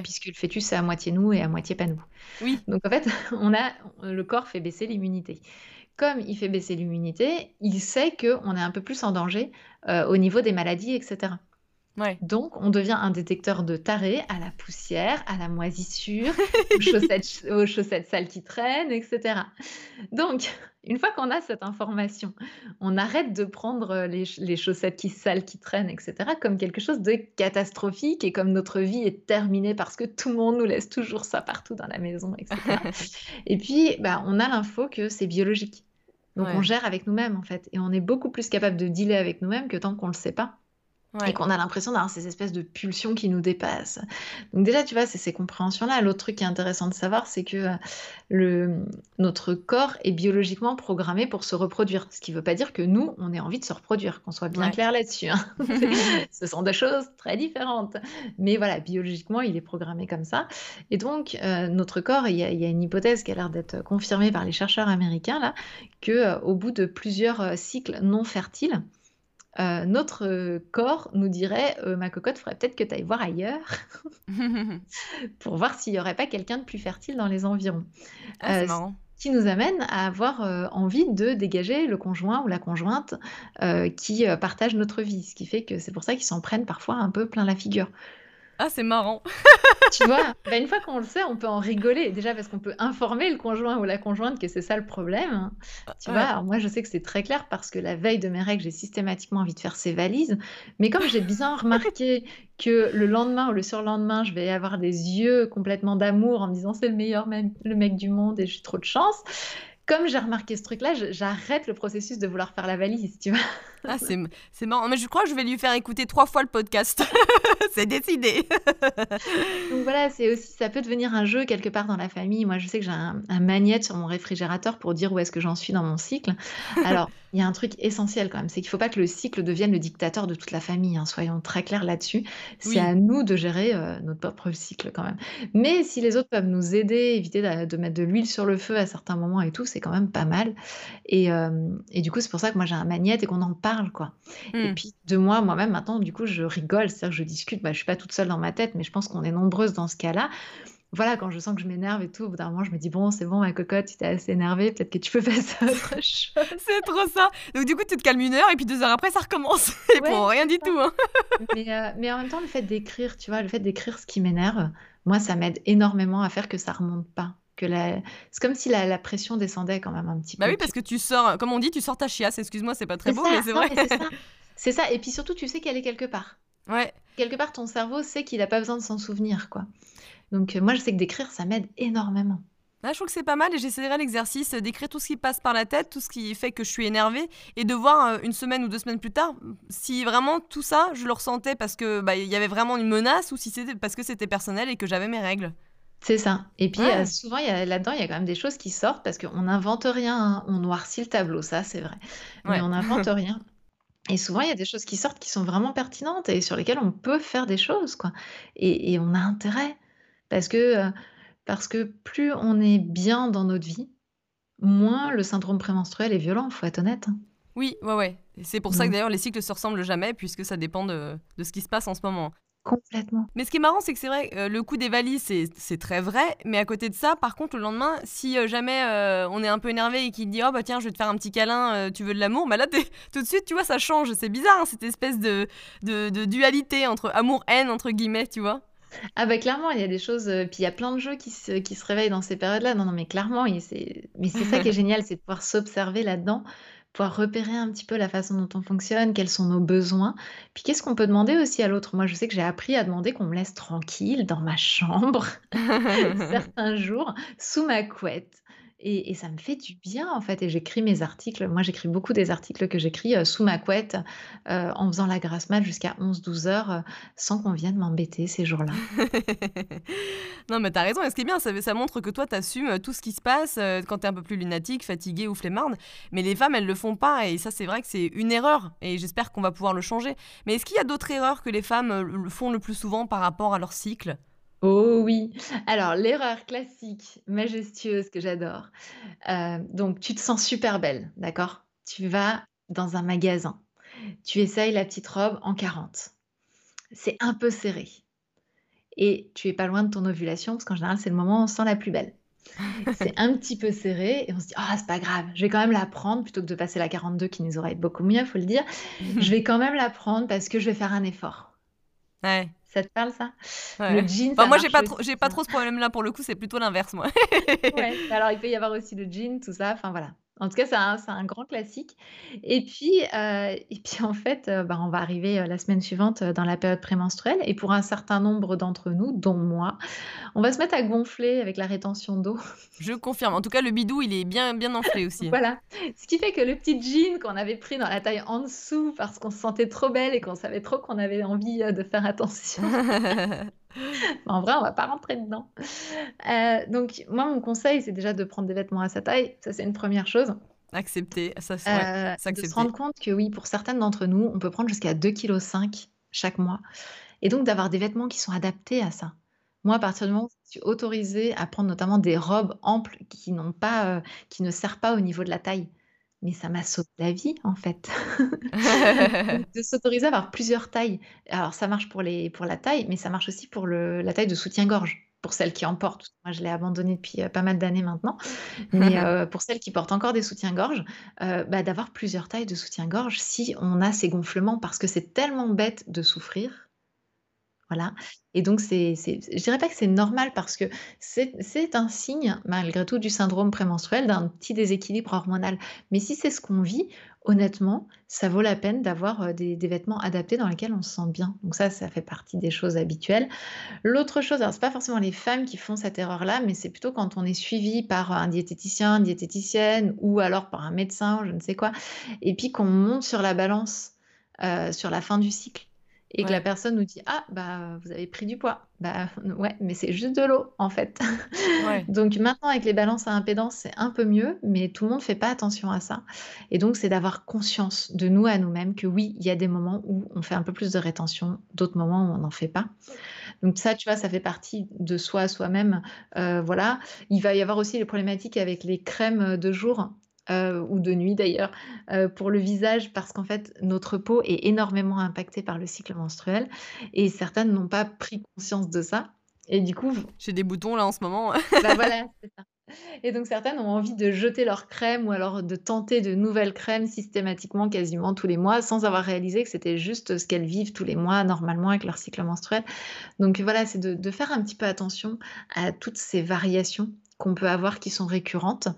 Puisque le fœtus, c'est à moitié nous et à moitié pas nous. Oui. Donc en fait, [LAUGHS] on a, le corps fait baisser l'immunité. Comme il fait baisser l'immunité, il sait qu'on est un peu plus en danger euh, au niveau des maladies, etc. Donc, on devient un détecteur de tarés à la poussière, à la moisissure, aux, [LAUGHS] chaussettes, sales qui traînent, etc. Donc, une fois qu'on a cette information, on arrête de prendre les, chaussettes qui sales qui traînent, etc., comme quelque chose de catastrophique et comme notre vie est terminée parce que tout le monde nous laisse toujours ça partout dans la maison, etc. [LAUGHS] et puis, bah, on a l'info que c'est biologique. Donc, on gère avec nous-mêmes, en fait. Et on est beaucoup plus capable de dealer avec nous-mêmes que tant qu'on ne le sait pas. Et qu'on a l'impression d'avoir ces espèces de pulsions qui nous dépassent. Donc déjà, tu vois, c'est ces compréhensions-là. L'autre truc qui est intéressant de savoir, c'est que euh, le, notre corps est biologiquement programmé pour se reproduire. Ce qui ne veut pas dire que nous, on ait envie de se reproduire, qu'on soit bien clair là-dessus. Hein. [LAUGHS] [LAUGHS] Ce sont deux choses très différentes. Mais voilà, biologiquement, il est programmé comme ça. Et donc, euh, notre corps, il y, a, une hypothèse qui a l'air d'être confirmée par les chercheurs américains, là, que euh, bout de plusieurs cycles non fertiles, euh, notre corps nous dirait euh, Ma cocotte, ferait peut-être que tu ailles voir ailleurs [LAUGHS] [LAUGHS] pour voir s'il n'y aurait pas quelqu'un de plus fertile dans les environs. Ah, euh, marrant. qui nous amène à avoir euh, envie de dégager le conjoint ou la conjointe euh, qui euh, partage notre vie. Ce qui fait que c'est pour ça qu'ils s'en prennent parfois un peu plein la figure. Ah, c'est marrant. Tu vois, bah, une fois qu'on le sait, on peut en rigoler. Déjà parce qu'on peut informer le conjoint ou la conjointe que c'est ça le problème. hein. Tu vois, alors moi je sais que c'est très clair parce que la veille de mes règles, j'ai systématiquement envie de faire ces valises. Mais comme j'ai bien [LAUGHS] remarqué que le lendemain ou le surlendemain, je vais avoir des yeux complètement d'amour en me disant c'est le meilleur mec, le mec du monde et j'ai trop de chance. Comme j'ai remarqué ce truc-là, j'arrête le processus de vouloir faire la valise, tu vois. Ah, c'est c'est marrant. Mais je crois que je vais lui faire écouter trois fois le podcast. [LAUGHS] c'est décidé. [LAUGHS] Donc voilà, c'est aussi, ça peut devenir un jeu quelque part dans la famille. Moi, je sais que j'ai un, un magnète sur mon réfrigérateur pour dire où est-ce que j'en suis dans mon cycle. [LAUGHS] Alors, il y a un truc essentiel quand même, c'est qu'il ne faut pas que le cycle devienne le dictateur de toute la famille. hein, soyons très clairs là-dessus. C'est Oui. à nous de gérer euh, notre propre cycle quand même. Mais si les autres peuvent nous aider, éviter de, de mettre de l'huile sur le feu à certains moments et tout, c'est quand même pas mal. Et, euh, et du coup, c'est pour ça que moi j'ai un magnète et qu'on en parle, quoi. Et Hmm. puis de moi, moi-même, maintenant, du coup, je rigole, c'est-à-dire que je discute, bah, je suis pas toute seule dans ma tête, mais je pense qu'on est nombreuses dans ce cas-là. Voilà, quand je sens que je m'énerve et tout, au bout d'un moment, je me dis, bon, c'est bon, ma cocotte, tu t'es assez énervée, peut-être que tu peux [LAUGHS] passer à autre chose. C'est trop ça. Donc du coup, tu te calmes une heure et puis deux heures après, ça recommence. [LAUGHS] Et Ouais, pour rien du ça. tout. Hein. [LAUGHS] Mais, euh, mais en même temps, le fait d'écrire, tu vois, le fait d'écrire ce qui m'énerve, moi, ça m'aide énormément à faire que ça remonte pas. Que la... C'est comme si la, la pression descendait quand même un petit Bah peu. oui, parce que tu sors, comme on dit, tu sors ta chiasse. Excuse-moi, c'est pas très beau, ça, mais c'est vrai. c'est ça. [LAUGHS] Ça. Et puis surtout, tu sais qu'elle est quelque part. Ouais. quelque part, ton cerveau sait qu'il n'a pas besoin de s'en souvenir, quoi. Donc, euh, moi, je sais que d'écrire, ça m'aide énormément. Là, je trouve que c'est pas mal et j'essaierai l'exercice d'écrire tout ce qui passe par la tête, tout ce qui fait que je suis énervée et de voir euh, une semaine ou deux semaines plus tard si vraiment tout ça, je le ressentais parce que bah, il y avait vraiment une menace ou si c'était parce que c'était personnel et que j'avais mes règles. C'est ça. Et puis, euh, souvent, là-dedans, il y a quand même des choses qui sortent parce qu'on n'invente rien, hein. On noircit le tableau, ça, c'est vrai. Mais on n'invente [LAUGHS] rien. Et souvent, il y a des choses qui sortent qui sont vraiment pertinentes et sur lesquelles on peut faire des choses, quoi. Et, et on a intérêt. Parce que, euh, parce que plus on est bien dans notre vie, moins le syndrome prémenstruel est violent, faut être honnête. hein. Oui, ouais, ouais. C'est pour ça que d'ailleurs les cycles se ressemblent jamais puisque ça dépend de, de ce qui se passe en ce moment. Complètement. Mais ce qui est marrant, c'est que c'est vrai, euh, le coup des valises, c'est très vrai. Mais à côté de ça, par contre, le lendemain, si euh, jamais euh, on est un peu énervé et qu'il dit Oh bah tiens, je vais te faire un petit câlin, euh, tu veux de l'amour, bah là, [LAUGHS] tout de suite, tu vois, ça change. C'est bizarre, hein, cette espèce de, de, de dualité entre amour-haine, entre guillemets, tu vois. Ah bah clairement, il y a des choses, puis il y a plein de jeux qui se, qui se réveillent dans ces périodes-là. Non, non, mais clairement, et c'est, mais c'est ça qui est [LAUGHS] génial, c'est de pouvoir s'observer là-dedans, pouvoir repérer un petit peu la façon dont on fonctionne, quels sont nos besoins. Puis qu'est-ce qu'on peut demander aussi à l'autre? Moi, je sais que j'ai appris à demander qu'on me laisse tranquille dans ma chambre [LAUGHS] [LAUGHS] certains jours, sous ma couette. Et, ça me fait du bien en fait. Et j'écris mes articles. Moi, j'écris beaucoup des articles que j'écris euh, sous ma couette euh, en faisant la grasse mat jusqu'à 11-12 heures euh, sans qu'on vienne m'embêter ces jours-là. [LAUGHS] non, mais t'as raison. Et ce qui est bien, ça, montre que toi, t'assumes tout ce qui se passe quand t'es un peu plus lunatique, fatigué ou flemmarde. Mais les femmes, elles le font pas. Et ça, c'est vrai que c'est une erreur. Et j'espère qu'on va pouvoir le changer. Mais est-ce qu'il y a d'autres erreurs que les femmes font le plus souvent par rapport à leur cycle? Oh oui. Alors, l'erreur classique, majestueuse, que j'adore. Euh, donc, tu te sens super belle, d'accord? Tu vas dans un magasin. Tu essayes la petite robe en 40. C'est un peu serré. Et tu es pas loin de ton ovulation, parce qu'en général, c'est le moment où on se sent la plus belle. C'est un petit peu serré et on se dit, ah, c'est pas grave, je vais quand même la prendre plutôt que de passer la 42 qui nous aurait beaucoup mieux, faut le dire. Je vais quand même la prendre parce que je vais faire un effort. Ouais. Ça te parle, ça? Ouais. Le jean, Bah, ça moi, j'ai pas, trop, j'ai pas trop ce problème-là pour le coup, c'est plutôt l'inverse, moi. Ouais, alors il peut y avoir aussi le jean, tout ça, enfin voilà. En tout cas, c'est un, grand classique. Et puis, euh, et puis en fait, euh, bah, on va arriver euh, la semaine suivante dans la période prémenstruelle. Et pour un certain nombre d'entre nous, dont moi, on va se mettre à gonfler avec la rétention d'eau. Je confirme. En tout cas, le bidou, il est bien, bien enflé aussi. [LAUGHS] Voilà. Ce qui fait que le petit jean qu'on avait pris dans la taille en dessous parce qu'on se sentait trop belle et qu'on savait trop qu'on avait envie de faire attention. [LAUGHS] En vrai, on va pas rentrer dedans. Euh, donc, moi, mon conseil, c'est déjà de prendre des vêtements à sa taille. Ça, c'est une première chose. Accepter. Ça, c'est Euh, de se rendre compte que oui, pour certaines d'entre nous, on peut prendre jusqu'à 2,5 kg chaque mois. Et donc, d'avoir des vêtements qui sont adaptés à ça. Moi, à partir du moment où je suis autorisée à prendre notamment des robes amples qui n'ont pas, euh, qui ne serrent pas au niveau de la taille. Mais ça m'a sauvé la vie, en fait. [LAUGHS] De s'autoriser à avoir plusieurs tailles. Alors, ça marche pour les, pour la taille, mais ça marche aussi pour le, la taille de soutien-gorge. pour celles qui en portent. Moi, je l'ai abandonné depuis pas mal d'années maintenant. Mais [LAUGHS] pour celles qui portent encore des soutiens-gorge, bah, d'avoir plusieurs tailles de soutien-gorge si on a ces gonflements, parce que c'est tellement bête de souffrir voilà et donc c'est je dirais pas que c'est normal parce que c'est un signe, malgré tout, du syndrome prémenstruel, d'un petit déséquilibre hormonal. Mais si c'est ce qu'on vit, honnêtement, ça vaut la peine d'avoir, des des vêtements adaptés dans lesquels on se sent bien. Donc ça, ça fait partie des choses habituelles. L'autre chose, alors c'est pas forcément les femmes qui font cette erreur-là, mais c'est plutôt quand on est suivi par un diététicien, une diététicienne ou alors par un médecin je ne sais quoi et puis qu'on monte sur la balance, heu, sur la fin du cycle et que la personne nous dit ah bah vous avez pris du poids. Bah [LAUGHS] ouais mais c'est juste de l'eau en fait. [LAUGHS] Donc maintenant avec les balances à impédance c'est un peu mieux mais tout le monde fait pas attention à ça. Et donc c'est d'avoir conscience de nous à nous-mêmes que oui il y a des moments où on fait un peu plus de rétention d'autres moments où on n'en fait pas. Donc ça tu vois ça fait partie de soi à soi-même. Euh, voilà. Il va y avoir aussi les problématiques avec les crèmes de jour euh, ou de nuit d'ailleurs, euh, pour le visage parce qu'en fait, notre peau est énormément impactée par le cycle menstruel et certaines n'ont pas pris conscience de ça et du coup J'ai des boutons là en ce moment. [LAUGHS] bah, voilà, c'est ça et donc certaines ont envie de jeter leur crème ou alors de tenter de nouvelles crèmes systématiquement quasiment tous les mois sans avoir réalisé que c'était juste ce qu'elles vivent tous les mois normalement avec leur cycle menstruel. Donc voilà, c'est de de faire un petit peu attention à toutes ces variations qu'on peut avoir qui sont récurrentes,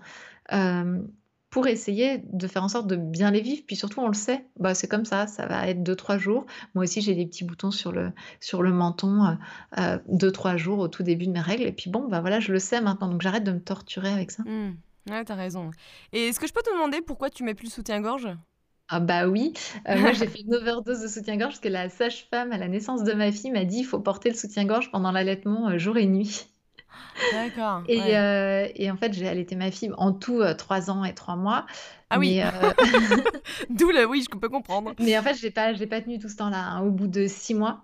hem pour essayer de faire en sorte de bien les vivre. Puis surtout, on le sait, bah, c'est comme ça, ça va être 2-3 jours. Moi aussi, j'ai des petits boutons sur le, sur le menton, 2-3 euh, jours au tout début de mes règles. Et puis bon, bah voilà, je le sais maintenant, donc j'arrête de me torturer avec ça. Mmh. Ouais, t'as raison. Et est-ce que je peux te demander pourquoi tu mets plus le soutien-gorge? Ah bah oui, euh, moi j'ai fait une overdose de soutien-gorge parce que la sage-femme à la naissance de ma fille m'a dit il faut porter le soutien-gorge pendant l'allaitement euh, jour et nuit. D'accord. Et, euh, et, en fait, j'ai allaité ma fille en tout euh, trois ans et trois mois. Ah oui. Euh, [LAUGHS] [LAUGHS] D'où le oui, je peux comprendre. Mais en fait, j'ai pas, j'ai pas tenu tout ce temps-là. Hein. Au bout de six mois,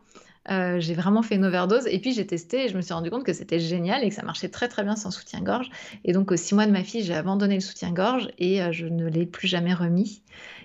j'ai vraiment fait une overdose. Et puis j'ai testé et je me suis rendu compte que c'était génial et que ça marchait très très bien sans soutien-gorge. Et donc, aux six mois de ma fille, j'ai abandonné le soutien-gorge et je ne l'ai plus jamais remis.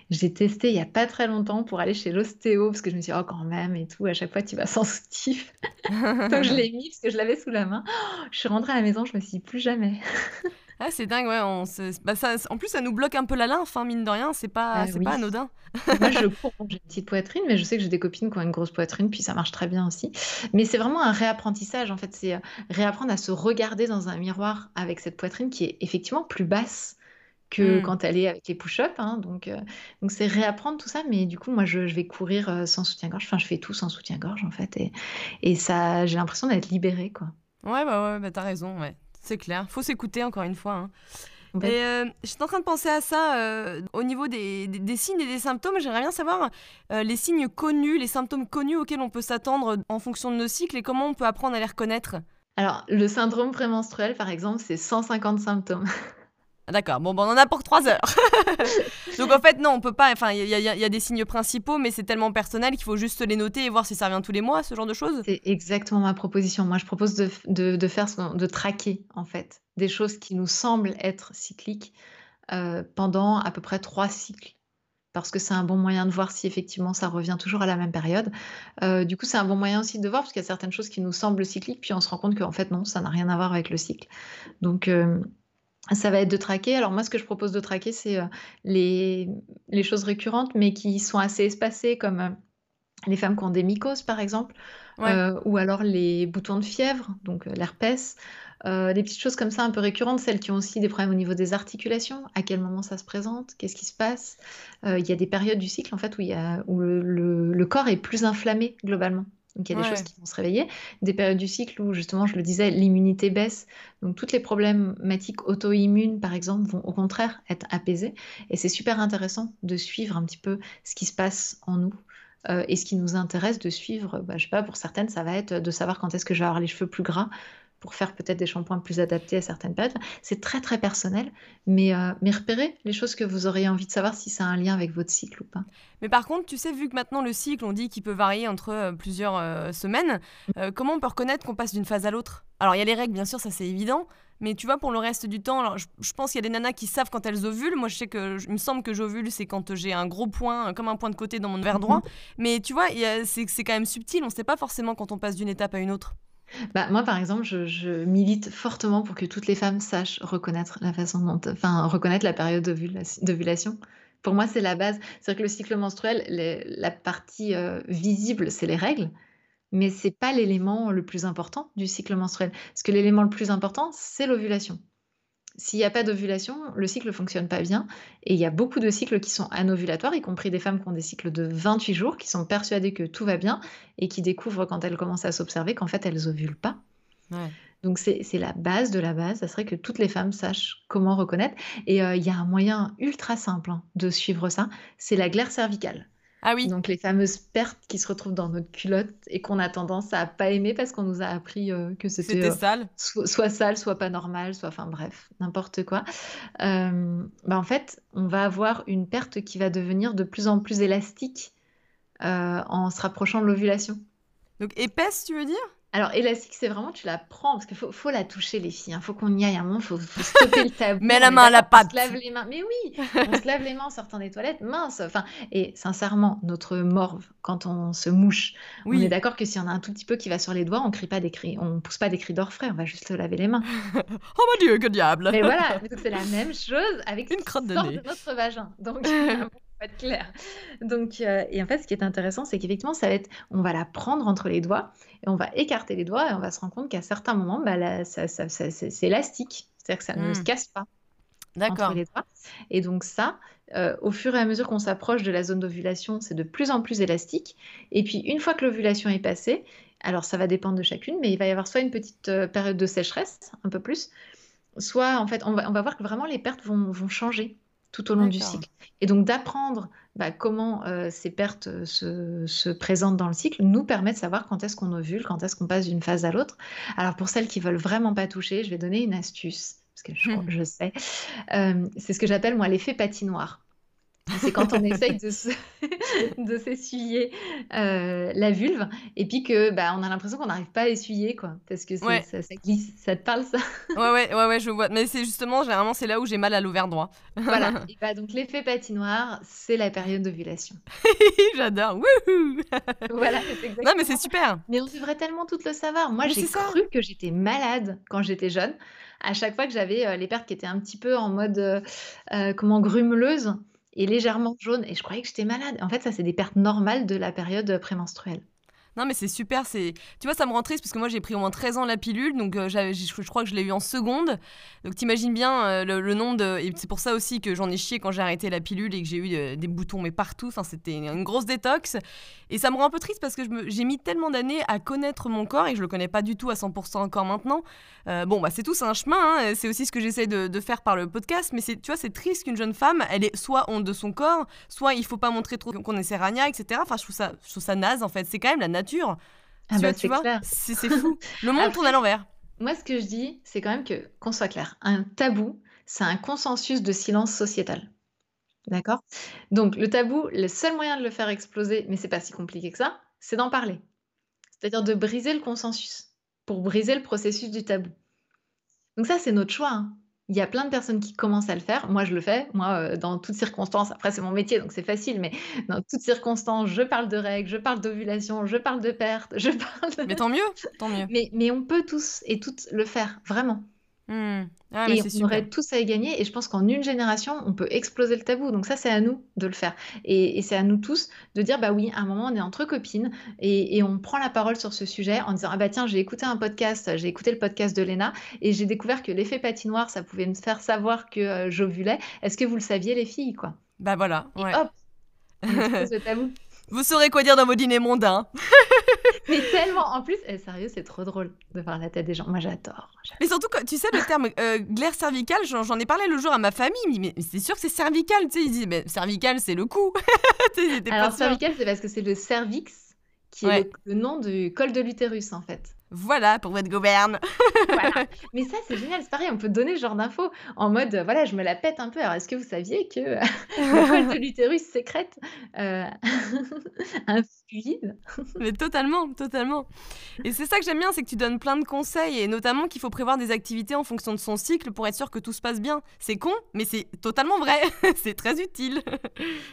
J'ai testé il y a pas très longtemps pour aller chez l'ostéo parce que je me suis dit, oh, quand même et tout, à chaque fois tu vas [LAUGHS] sans soutif. Donc je l'ai mis parce que je l'avais sous la main. je suis rentrée à la maison, je me suis dit, plus jamais. [LAUGHS] Ah, c'est dingue, ouais. On bah, ça, en plus, ça nous bloque un peu la lymphe, hein, mine de rien. C'est pas, ah c'est pas anodin. [LAUGHS] Moi, je cours. J'ai une petite poitrine, mais je sais que j'ai des copines qui ont une grosse poitrine, puis ça marche très bien aussi. Mais c'est vraiment un réapprentissage, en fait. C'est euh, réapprendre à se regarder dans un miroir avec cette poitrine qui est effectivement plus basse que mmh. quand elle est avec les push-ups. Hein, donc, euh, donc c'est réapprendre tout ça. Mais du coup, moi, je, vais courir euh, sans soutien-gorge. Enfin, je fais tout sans soutien-gorge, en fait. Et, et ça, j'ai l'impression d'être libérée, quoi. Ouais, bah ouais, bah, t'as raison, ouais. C'est clair. Faut s'écouter, encore une fois. Hein. Et euh, j'étais en train de penser à ça au niveau des, des, signes et des symptômes. J'aimerais bien savoir les signes connus, les symptômes connus auxquels on peut s'attendre en fonction de nos cycles et comment on peut apprendre à les reconnaître? Alors, le syndrome prémenstruel, par exemple, c'est 150 symptômes. [LAUGHS] D'accord, bon, on en a pour trois heures. [LAUGHS] Donc en fait, non, on peut pas. Enfin, il y, a des signes principaux, mais c'est tellement personnel qu'il faut juste les noter et voir si ça revient tous les mois, ce genre de choses. C'est exactement ma proposition. Moi, je propose de, de, faire, de traquer, en fait, des choses qui nous semblent être cycliques euh, pendant à peu près trois cycles. Parce que c'est un bon moyen de voir si effectivement ça revient toujours à la même période. Euh, du coup, c'est un bon moyen aussi de voir, parce qu'il y a certaines choses qui nous semblent cycliques, puis on se rend compte qu'en fait, non, ça n'a rien à voir avec le cycle. Donc, euh, ça va être de traquer. Alors moi, ce que je propose de traquer, c'est euh, les, les, choses récurrentes, mais qui sont assez espacées, comme euh, les femmes qui ont des mycoses, par exemple, euh, ou alors les boutons de fièvre, donc l'herpès. des petites choses comme ça un peu récurrentes, celles qui ont aussi des problèmes au niveau des articulations, à quel moment ça se présente, qu'est-ce qui se passe? Il y a des périodes du cycle en fait où, il y a, où le corps est plus inflammé globalement. Donc il y a des choses qui vont se réveiller, des périodes du cycle où justement, je le disais, l'immunité baisse. Donc toutes les problématiques auto-immunes, par exemple, vont au contraire être apaisées. Et c'est super intéressant de suivre un petit peu ce qui se passe en nous. Euh, et ce qui nous intéresse de suivre, bah, je sais pas, pour certaines, ça va être de savoir quand est-ce que je vais avoir les cheveux plus gras pour faire peut-être des shampoings plus adaptés à certaines périodes. C'est très très personnel, mais, euh, mais repérez les choses que vous auriez envie de savoir si ça a un lien avec votre cycle ou pas. Mais par contre, tu sais, vu que maintenant le cycle, on dit qu'il peut varier entre euh, plusieurs euh, semaines, comment on peut reconnaître qu'on passe d'une phase à l'autre? Alors il y a les règles, bien sûr, ça c'est évident, mais tu vois, pour le reste du temps, alors je, pense qu'il y a des nanas qui savent quand elles ovulent. Moi, je sais que, il me semble que j'ovule, c'est quand j'ai un gros point, comme un point de côté dans mon verre droit. Mhm. Mais tu vois, c'est quand même subtil, on ne sait pas forcément quand on passe d'une étape à une autre. Bah, moi, par exemple, je, milite fortement pour que toutes les femmes sachent reconnaître la période d'ovulation. Pour moi, c'est la base. C'est-à-dire que le cycle menstruel, la partie euh, visible, c'est les règles, mais c'est pas l'élément le plus important du cycle menstruel. Parce que l'élément le plus important, c'est l'ovulation. S'il n'y a pas d'ovulation, le cycle ne fonctionne pas bien. Et il y a beaucoup de cycles qui sont anovulatoires, y compris des femmes qui ont des cycles de 28 jours, qui sont persuadées que tout va bien et qui découvrent quand elles commencent à s'observer qu'en fait, elles ovulent pas. Donc c'est la base de la base, ça serait que toutes les femmes sachent comment reconnaître. Et euh, il y a un moyen ultra simple hein, de suivre ça, c'est la glaire cervicale. Ah oui. Donc les fameuses pertes qui se retrouvent dans notre culotte et qu'on a tendance à pas aimer parce qu'on nous a appris euh, que c'était euh, sale. soit sale, soit pas normal, soit enfin bref, n'importe quoi. Euh, bah, en fait, on va avoir une perte qui va devenir de plus en plus élastique en se rapprochant de l'ovulation. Donc épaisse, tu veux dire? Alors, élastique, c'est vraiment, tu la prends, parce qu'il faut, faut la toucher, les filles. Il hein. faut qu'on y aille un moment, il faut, stopper le tabou. [LAUGHS] Mets la main à la patte. On se lave les mains. Mais oui, on se lave les mains en sortant des toilettes, mince. Enfin, et sincèrement, notre morve, quand on se mouche, on est d'accord que si on a un tout petit peu qui va sur les doigts, on crie pas des cris, on pousse pas des cris d'orfraie, on va juste se laver les mains. [LAUGHS] oh mon dieu, que diable Mais voilà, c'est la même chose avec [LAUGHS] une crotte de, de notre vagin. Donc, être clair. Donc, euh, et en fait, ce qui est intéressant, c'est qu'effectivement, ça va être, on va la prendre entre les doigts et on va écarter les doigts et on va se rendre compte qu'à certains moments, bah, ça, c'est élastique, c'est-à-dire que ça ne se hmm. casse pas. D'accord. Et donc ça, euh, au fur et à mesure qu'on s'approche de la zone d'ovulation, c'est de plus en plus élastique. Et puis une fois que l'ovulation est passée, alors ça va dépendre de chacune, mais il va y avoir soit une petite euh, période de sécheresse, un peu plus, soit en fait on va, on va voir que vraiment les pertes vont, vont changer tout au long du cycle. Et donc d'apprendre bah, comment euh, ces pertes euh, se, présentent dans le cycle nous permet de savoir quand est-ce qu'on ovule, quand est-ce qu'on passe d'une phase à l'autre. Alors pour celles qui veulent vraiment pas toucher, je vais donner une astuce, parce que je, hmm. sais. Euh, c'est ce que j'appelle moi l'effet patinoire. C'est quand on essaye [LAUGHS] de, s'essuyer euh, la vulve et puis que bah, on a l'impression qu'on n'arrive pas à essuyer quoi parce que ça, glisse. Ça te parle ça ouais, ouais, ouais, ouais, je vois. Mais c'est justement, généralement, c'est là où j'ai mal à l'ovaire droit. [LAUGHS] voilà. [LAUGHS] Et bah, donc l'effet patinoire, c'est la période d'ovulation. J'adore. Wouhou Voilà, exactement. Non, mais c'est super. Mais on devrait tellement tout le savoir. Moi, j'ai cru que j'étais malade quand j'étais jeune. À chaque fois que j'avais euh, les pertes qui étaient un petit peu en mode euh, comment grumeleuse et légèrement jaune et je croyais que j'étais malade. En fait, ça, c'est des pertes normales de la période prémenstruelle. Non, mais c'est super. C'est, tu vois, ça me rend triste parce que moi j'ai pris au moins 13 ans la pilule, donc euh, je, crois que je l'ai eu en seconde. Donc t'imagines bien euh, le, nombre de. Et c'est pour ça aussi que j'en ai chié quand j'ai arrêté la pilule et que j'ai eu euh, des boutons mais partout. Enfin, c'était une, grosse détox. Et ça me rend un peu triste parce que j'ai mis tellement d'années à connaître mon corps et que je le connais pas du tout à 100% encore maintenant. bon, bah c'est tout, un chemin. Hein, c'est aussi ce que j'essaie de, faire par le podcast. Mais c'est, tu vois, c'est triste qu'une jeune femme, elle est soit honte de son corps, soit il faut pas montrer trop qu'on est serrania, etc. Enfin, je trouve ça, je trouve ça naze en fait. C'est quand même la nature. Ah bah, tu vois, c'est fou. [LAUGHS] Le monde tourne à l'envers. Moi, ce que je dis, c'est quand même que, qu'on soit clair, un tabou, c'est un consensus de silence sociétal. D'accord? Donc, le tabou, le seul moyen de le faire exploser, mais c'est pas si compliqué que ça, c'est d'en parler. C'est-à-dire de briser le consensus pour briser le processus du tabou. Donc, ça, c'est notre choix. Hein. Il y a plein de personnes qui commencent à le faire. Moi, je le fais. Moi, euh, dans toutes circonstances, après, c'est mon métier, donc c'est facile, mais dans toutes circonstances, je parle de règles, je parle d'ovulation, je parle de perte, [LAUGHS] je parle de... Mais tant mieux, tant mieux. Mais, mais on peut tous et toutes le faire, vraiment. Mmh. Ah, et on aurait tous à y gagner. Et je pense qu'en une génération, on peut exploser le tabou. Donc ça, c'est à nous de le faire. Et, c'est à nous tous de dire, bah oui, à un moment, on est entre copines et, on prend la parole sur ce sujet en disant, ah bah tiens, j'ai écouté un podcast, j'ai écouté le podcast de Léna et j'ai découvert que l'effet patinoire, ça pouvait me faire savoir que euh, j'ovulais. Est-ce que vous le saviez, les filles, quoi? Bah voilà. Et hop, on le [LAUGHS] tabou. Vous saurez quoi dire dans vos dîners mondains. [LAUGHS] [LAUGHS] mais tellement, en plus, eh, sérieux, c'est trop drôle de voir la tête des gens. Moi, j'adore. Mais surtout, tu sais, le terme euh, glaire cervicale, j'en ai parlé le jour à ma famille. Mais, c'est sûr que c'est cervical. Tu sais, ils disent, mais cervical, c'est le cou. [LAUGHS] Alors, cervical, c'est parce que c'est le cervix qui est le, nom du col de l'utérus, en fait. Voilà, pour votre gouverne. voilà. [LAUGHS] Mais ça, c'est génial. C'est pareil, on peut donner ce genre d'infos en mode, voilà, je me la pète un peu. Alors, est-ce que vous saviez que [LAUGHS] le col de l'utérus sécrète euh, [LAUGHS] un fluide? Mais totalement, totalement. Et c'est ça que j'aime bien, c'est que tu donnes plein de conseils et notamment qu'il faut prévoir des activités en fonction de son cycle pour être sûr que tout se passe bien. C'est con, mais c'est totalement vrai. c'est très utile.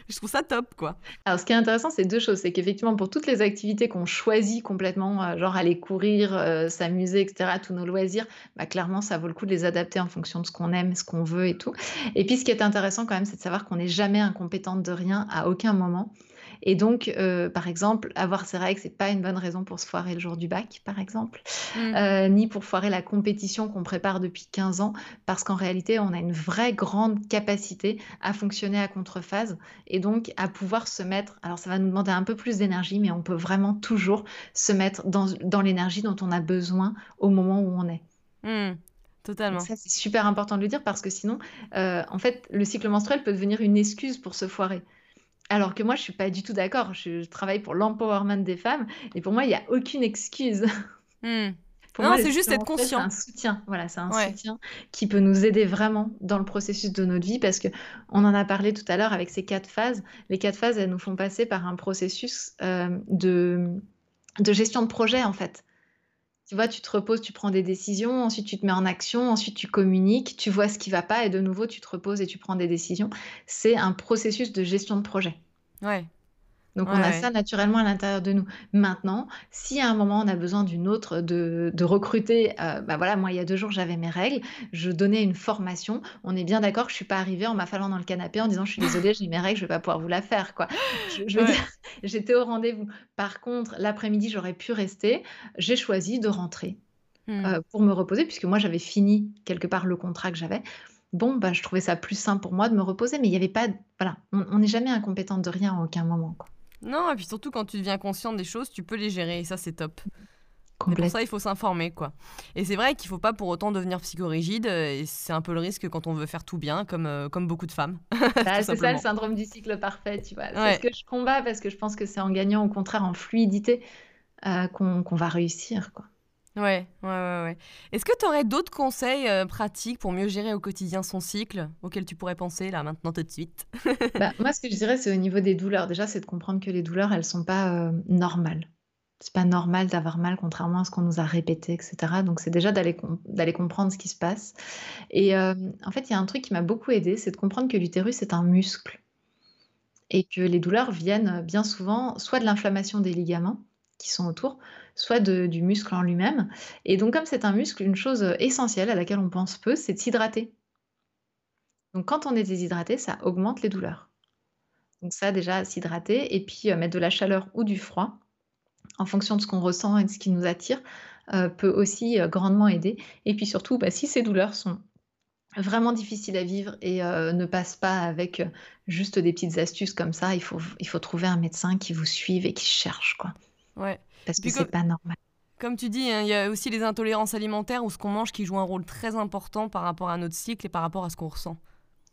Je trouve ça top, quoi. Alors, ce qui est intéressant, c'est deux choses. C'est qu'effectivement, pour toutes les activités qu'on choisit complètement, euh, genre aller courir, euh, s'amuser, etc., tous nos loisirs, bah, clairement, ça vaut le coup de les adapter en fonction de ce qu'on aime, ce qu'on veut et tout. Et puis, ce qui est intéressant quand même, c'est de savoir qu'on n'est jamais incompétente de rien à aucun moment. Et donc, euh, par exemple, avoir ses règles, c'est pas une bonne raison pour se foirer le jour du bac, par exemple, mmh. euh, ni pour foirer la compétition qu'on prépare depuis 15 ans, parce qu'en réalité, on a une vraie grande capacité à fonctionner à contrephase et donc à pouvoir se mettre. Alors, ça va nous demander un peu plus d'énergie, mais on peut vraiment toujours se mettre dans, dans l'énergie dont on a besoin au moment où on est. Mmh. Totalement. ça, c'est super important de le dire parce que sinon, euh, en fait, le cycle menstruel peut devenir une excuse pour se foirer. Alors que moi, je suis pas du tout d'accord. Je, travaille pour l'empowerment des femmes et pour moi, il n'y a aucune excuse. Hmm. [LAUGHS] non, c'est juste être conscient. C'est un soutien, voilà, c'est un soutien qui peut nous aider vraiment dans le processus de notre vie parce que on en a parlé tout à l'heure avec ces quatre phases. Les quatre phases, elles nous font passer par un processus euh, de, de gestion de projet en fait. Tu vois, tu te reposes, tu prends des décisions, ensuite tu te mets en action, ensuite tu communiques, tu vois ce qui va pas et de nouveau tu te reposes et tu prends des décisions. C'est un processus de gestion de projet. Ouais. Donc on a ça naturellement à l'intérieur de nous. Maintenant, si à un moment on a besoin d'une autre, de, recruter, euh, bah voilà, moi il y a deux jours j'avais mes règles, je donnais une formation, on est bien d'accord que je suis pas arrivée en m'affalant dans le canapé en disant je suis désolée, j'ai mes règles, je vais pas pouvoir vous la faire quoi. Je, veux dire, [LAUGHS] j'étais au rendez-vous. Par contre, l'après-midi j'aurais pu rester, j'ai choisi de rentrer hmm. euh, pour me reposer puisque moi j'avais fini quelque part le contrat que j'avais bon, bah, je trouvais ça plus simple pour moi de me reposer, mais il n'y avait pas. Voilà, on n'est jamais incompétente de rien à aucun moment. Quoi. Non, et puis surtout quand tu deviens consciente des choses, tu peux les gérer et ça c'est top. Mais pour ça, il faut s'informer, quoi. Et c'est vrai qu'il faut pas pour autant devenir psychorigide, et c'est un peu le risque quand on veut faire tout bien, comme, euh, comme beaucoup de femmes. [LAUGHS] Bah, c'est ça le syndrome du cycle parfait, tu vois. C'est ce que je combats parce que je pense que c'est en gagnant, au contraire, en fluidité, euh, qu'on va réussir, quoi. Ouais, ouais, ouais. ouais. Est-ce que tu aurais d'autres conseils euh, pratiques pour mieux gérer au quotidien son cycle, auxquels tu pourrais penser là maintenant tout de suite? [LAUGHS] Bah, Moi, ce que je dirais, c'est au niveau des douleurs. Déjà, c'est de comprendre que les douleurs, elles sont pas euh, normales. C'est pas normal d'avoir mal, contrairement à ce qu'on nous a répété, etc. Donc, c'est déjà d'aller comprendre ce qui se passe. Et euh, en fait, il y a un truc qui m'a beaucoup aidé, c'est de comprendre que l'utérus est un muscle et que les douleurs viennent bien souvent soit de l'inflammation des ligaments qui sont autour, soit du muscle en lui-même. Et donc comme c'est un muscle, une chose essentielle à laquelle on pense peu, c'est de s'hydrater. Donc quand on est déshydraté, ça augmente les douleurs. Donc ça déjà, s'hydrater et puis euh, mettre de la chaleur ou du froid en fonction de ce qu'on ressent et de ce qui nous attire euh, peut aussi euh, grandement aider. Et puis surtout, bah, si ces douleurs sont vraiment difficiles à vivre et ne passent pas avec juste des petites astuces comme ça, il faut, il faut trouver un médecin qui vous suive et qui cherche. quoi. Ouais. Parce que c'est pas normal. Comme tu dis, hein, il y a aussi les intolérances alimentaires ou ce qu'on mange qui joue un rôle très important par rapport à notre cycle et par rapport à ce qu'on ressent.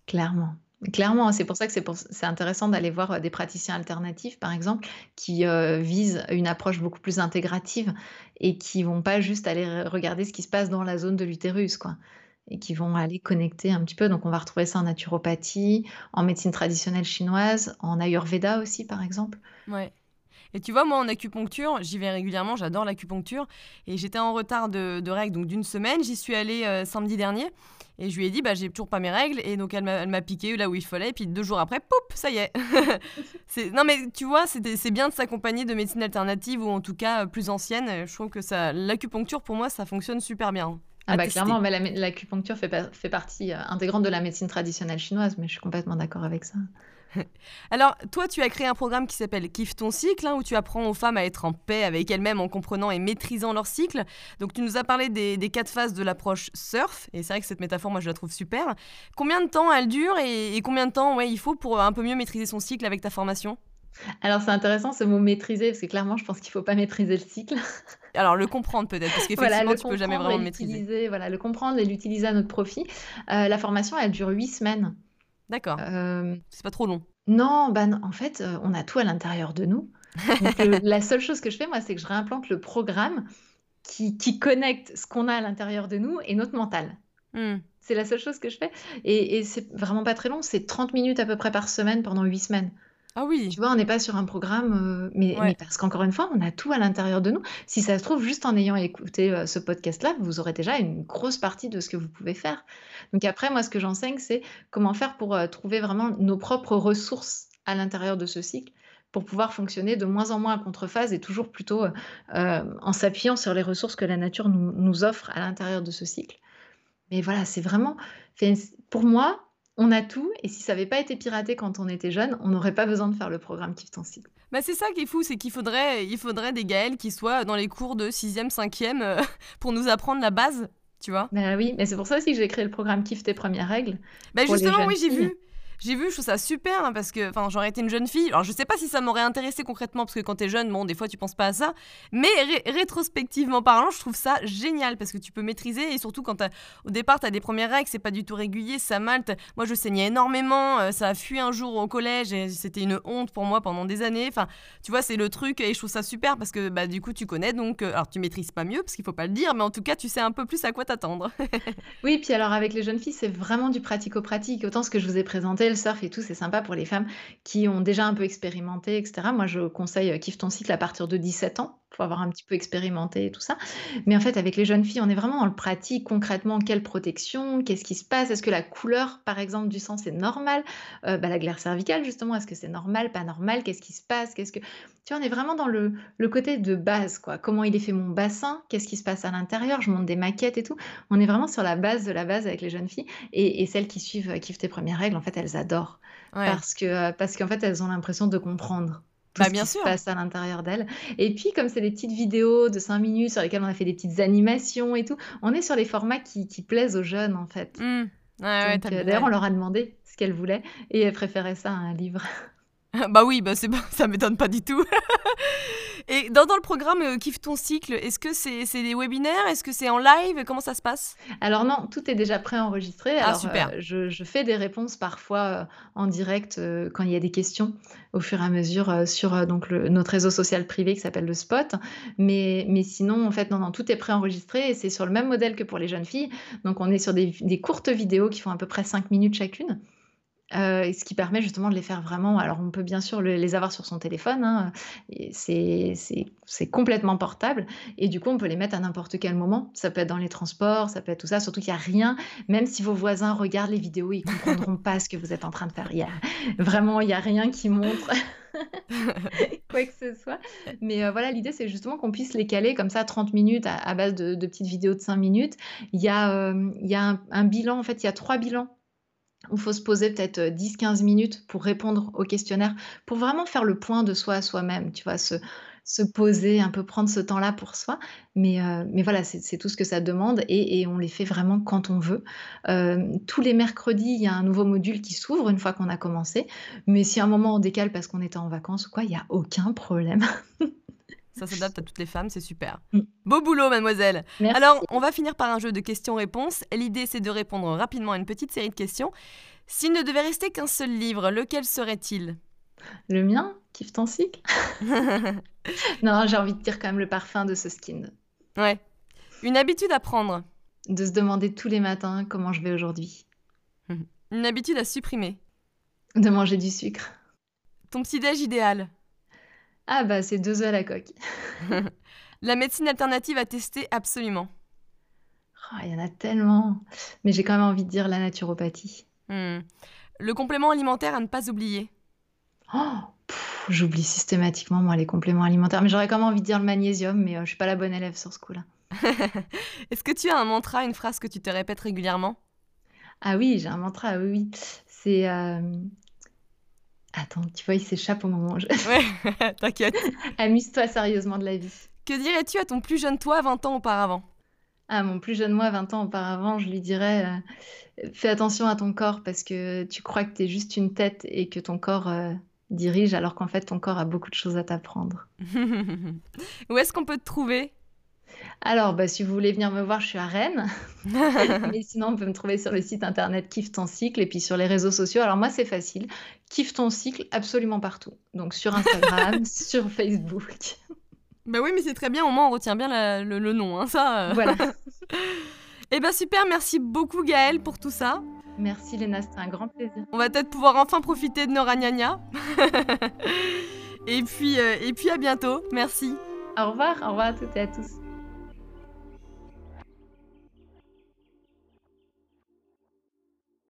Clairement. Clairement, c'est pour ça que c'est intéressant d'aller voir euh, des praticiens alternatifs, par exemple, qui euh, visent une approche beaucoup plus intégrative et qui vont pas juste aller regarder ce qui se passe dans la zone de l'utérus, quoi, et qui vont aller connecter un petit peu. Donc, on va retrouver ça en naturopathie, en médecine traditionnelle chinoise, en ayurveda aussi, par exemple. Ouais. Et tu vois, moi en acupuncture, j'y vais régulièrement, j'adore l'acupuncture. Et j'étais en retard de, règles, donc d'une semaine. J'y suis allée euh, samedi dernier. Et je lui ai dit, bah, j'ai toujours pas mes règles. Et donc, elle m'a piqué là où il fallait. Et puis, deux jours après, poup, ça y est. [LAUGHS] non, mais tu vois, c'est bien de s'accompagner de médecine alternative ou en tout cas plus ancienne. Je trouve que ça, l'acupuncture, pour moi, ça fonctionne super bien. Ah bah clairement, mais l'acupuncture fait, fait partie euh, intégrante de la médecine traditionnelle chinoise, mais je suis complètement d'accord avec ça. [LAUGHS] Alors, toi, tu as créé un programme qui s'appelle Kiffe ton cycle, hein, où tu apprends aux femmes à être en paix avec elles-mêmes en comprenant et maîtrisant leur cycle. Donc, tu nous as parlé des, quatre phases de l'approche surf, et c'est vrai que cette métaphore, moi, je la trouve super. Combien de temps elle dure et, combien de temps ouais, il faut pour un peu mieux maîtriser son cycle avec ta formation? Alors c'est intéressant ce mot maîtriser, parce que clairement je pense qu'il ne faut pas maîtriser le cycle. [LAUGHS] Alors le comprendre peut-être, parce qu'effectivement tu peux jamais vraiment le maîtriser. Voilà, le comprendre et l'utiliser à notre profit. Euh, la formation elle dure huit semaines. D'accord. Euh, c'est pas trop long. Non, bah en fait, euh, on a tout à l'intérieur de nous. [LAUGHS] la seule chose que je fais, moi, c'est que je réimplante le programme qui, qui connecte ce qu'on a à l'intérieur de nous et notre mental. Hmm. C'est la seule chose que je fais. Et, et c'est vraiment pas très long, c'est 30 minutes à peu près par semaine pendant 8 semaines. Ah oui. Tu vois, on n'est pas sur un programme, mais, mais parce qu'encore une fois, on a tout à l'intérieur de nous. Si ça se trouve, juste en ayant écouté ce podcast-là, vous aurez déjà une grosse partie de ce que vous pouvez faire. Donc après, moi, ce que j'enseigne, c'est comment faire pour trouver vraiment nos propres ressources à l'intérieur de ce cycle pour pouvoir fonctionner de moins en moins à contrephase et toujours plutôt en s'appuyant sur les ressources que la nature nous, nous offre à l'intérieur de ce cycle. Mais voilà, c'est vraiment, pour moi, on a tout, et si ça n'avait pas été piraté quand on était jeune, on n'aurait pas besoin de faire le programme Kiff ton cycle. Bah c'est ça qui est fou, c'est qu'il faudrait, il faudrait des Gaëls qui soient dans les cours de 6e, 5e euh, [LAUGHS] pour nous apprendre la base, tu vois. Bah oui, mais c'est pour ça aussi que j'ai créé le programme Kiff tes premières règles. Bah justement, oui, j'ai vu. J'ai vu, je trouve ça super hein, parce que j'aurais été une jeune fille. Alors je sais pas si ça m'aurait intéressé concrètement parce que quand t'es jeune, bon des fois tu penses pas à ça. Mais rétrospectivement parlant, je trouve ça génial parce que tu peux maîtriser et surtout quand au départ t'as des premières règles, c'est pas du tout régulier, ça malte. Moi je saignais énormément, euh, ça a fui un jour au collège et c'était une honte pour moi pendant des années. Enfin tu vois c'est le truc et je trouve ça super parce que bah du coup tu connais donc euh, alors tu maîtrises pas mieux parce qu'il faut pas le dire, mais en tout cas tu sais un peu plus à quoi t'attendre. [LAUGHS] oui puis alors avec les jeunes filles c'est vraiment du pratico-pratique autant ce que je vous ai présenté le surf et tout, c'est sympa pour les femmes qui ont déjà un peu expérimenté, etc. Moi, je conseille euh, Kiffe ton cycle à partir de 17 ans faut avoir un petit peu expérimenté et tout ça. Mais en fait, avec les jeunes filles, on est vraiment dans le pratique, concrètement, quelle protection, qu'est-ce qui se passe, est-ce que la couleur, par exemple, du sang, c'est normal? Euh, bah, La glaire cervicale, justement, est-ce que c'est normal, pas normal, qu'est-ce qui se passe, qu'est-ce que... Tu vois, on est vraiment dans le, le, côté de base, quoi. Comment il est fait mon bassin, qu'est-ce qui se passe à l'intérieur, je monte des maquettes et tout. On est vraiment sur la base de la base avec les jeunes filles. Et, celles qui suivent euh, Kiff tes premières règles, en fait, elles adorent. Parce que euh, parce qu'en fait, elles ont l'impression de comprendre bah, bien ce qui sûr. se passe à l'intérieur d'elle. Et puis, comme c'est des petites vidéos de 5 minutes sur lesquelles on a fait des petites animations et tout, on est sur les formats qui, qui plaisent aux jeunes, en fait. Mmh. Euh, d'ailleurs, on leur a demandé ce qu'elles voulaient et elles préféraient ça à un livre. [LAUGHS] bah oui, bah c'est ça m'étonne pas du tout. [LAUGHS] Et dans, dans, le programme euh, Kiffe ton cycle, est-ce que c'est des webinaires? Est-ce que c'est en live? Comment ça se passe? Alors non, tout est déjà pré-enregistré. Ah, super. Euh, je, je, fais des réponses parfois euh, en direct quand il y a des questions au fur et à mesure sur donc le, notre réseau social privé qui s'appelle le Spot. Mais, mais sinon, en fait, non, non, tout est pré-enregistré et c'est sur le même modèle que pour les jeunes filles. Donc on est sur des, des courtes vidéos qui font à peu près 5 minutes chacune. Euh, ce qui permet justement de les faire vraiment. Alors, on peut bien sûr les avoir sur son téléphone, hein, c'est complètement portable, et du coup, on peut les mettre à n'importe quel moment. Ça peut être dans les transports, ça peut être tout ça, surtout qu'il n'y a rien, même si vos voisins regardent les vidéos, ils ne comprendront [LAUGHS] pas ce que vous êtes en train de faire. Il y a, vraiment, il n'y a rien qui montre. [LAUGHS] quoi que ce soit. Mais euh, voilà, l'idée, c'est justement qu'on puisse les caler comme ça 30 minutes à, base de, petites vidéos de 5 minutes. Il y a, euh, il y a un, un, bilan, en fait, il y a trois bilans il faut se poser peut-être 10-15 minutes pour répondre au questionnaire, pour vraiment faire le point de soi à soi-même, tu vois, se, se poser, un peu prendre ce temps-là pour soi. Mais, mais voilà, c'est tout ce que ça demande et, et, on les fait vraiment quand on veut. tous les mercredis, il y a un nouveau module qui s'ouvre une fois qu'on a commencé. Mais si à un moment on décale parce qu'on était en vacances ou quoi, il n'y a aucun problème. Ça s'adapte à toutes les femmes, c'est super. Mm. Beau boulot, mademoiselle. Alors, on va finir par un jeu de questions-réponses. L'idée, c'est de répondre rapidement à une petite série de questions. S'il ne devait rester qu'un seul livre, lequel serait-il? Le mien Kiffe ton cycle? [LAUGHS] Non, j'ai envie de dire quand même le parfum de ce skin. Ouais. Une habitude à prendre? De se demander tous les matins comment je vais aujourd'hui. [LAUGHS] Une habitude à supprimer? De manger du sucre. Ton petit-déj idéal? Ah bah c'est deux œufs à la coque. [LAUGHS] la médecine alternative à tester absolument. Oh, il y en a tellement. Mais j'ai quand même envie de dire la naturopathie. Hmm. Le complément alimentaire à ne pas oublier. Oh, j'oublie systématiquement moi les compléments alimentaires. Mais j'aurais quand même envie de dire le magnésium, mais euh, je suis pas la bonne élève sur ce coup-là. [LAUGHS] Est-ce que tu as un mantra, une phrase que tu te répètes régulièrement? Ah oui, j'ai un mantra, oui, oui. C'est euh, Attends, tu vois, il s'échappe au moment où je... Ouais, [LAUGHS] t'inquiète. [LAUGHS] Amuse-toi sérieusement de la vie. Que dirais-tu à ton plus jeune toi 20 ans auparavant? À mon plus jeune moi 20 ans auparavant, je lui dirais euh, fais attention à ton corps parce que tu crois que tu es juste une tête et que ton corps euh, dirige alors qu'en fait ton corps a beaucoup de choses à t'apprendre. [LAUGHS] Où est-ce qu'on peut te trouver? Alors, bah, si vous voulez venir me voir, je suis à Rennes. [LAUGHS] Mais sinon, on peut me trouver sur le site internet Kiffe ton cycle et puis sur les réseaux sociaux. Alors moi, c'est facile. Kiffe ton cycle absolument partout. Donc sur Instagram, [LAUGHS] sur Facebook. Bah oui, mais c'est très bien. Au moins, on retient bien le, nom. Hein, ça. Euh. Voilà. [LAUGHS] Eh ben super, merci beaucoup Gaëlle pour tout ça. Merci Léna, c'était un grand plaisir. On va peut-être pouvoir enfin profiter de nos ragnagnas. [LAUGHS] et, puis, euh, et puis à bientôt. Merci. Au revoir, au revoir à toutes et à tous.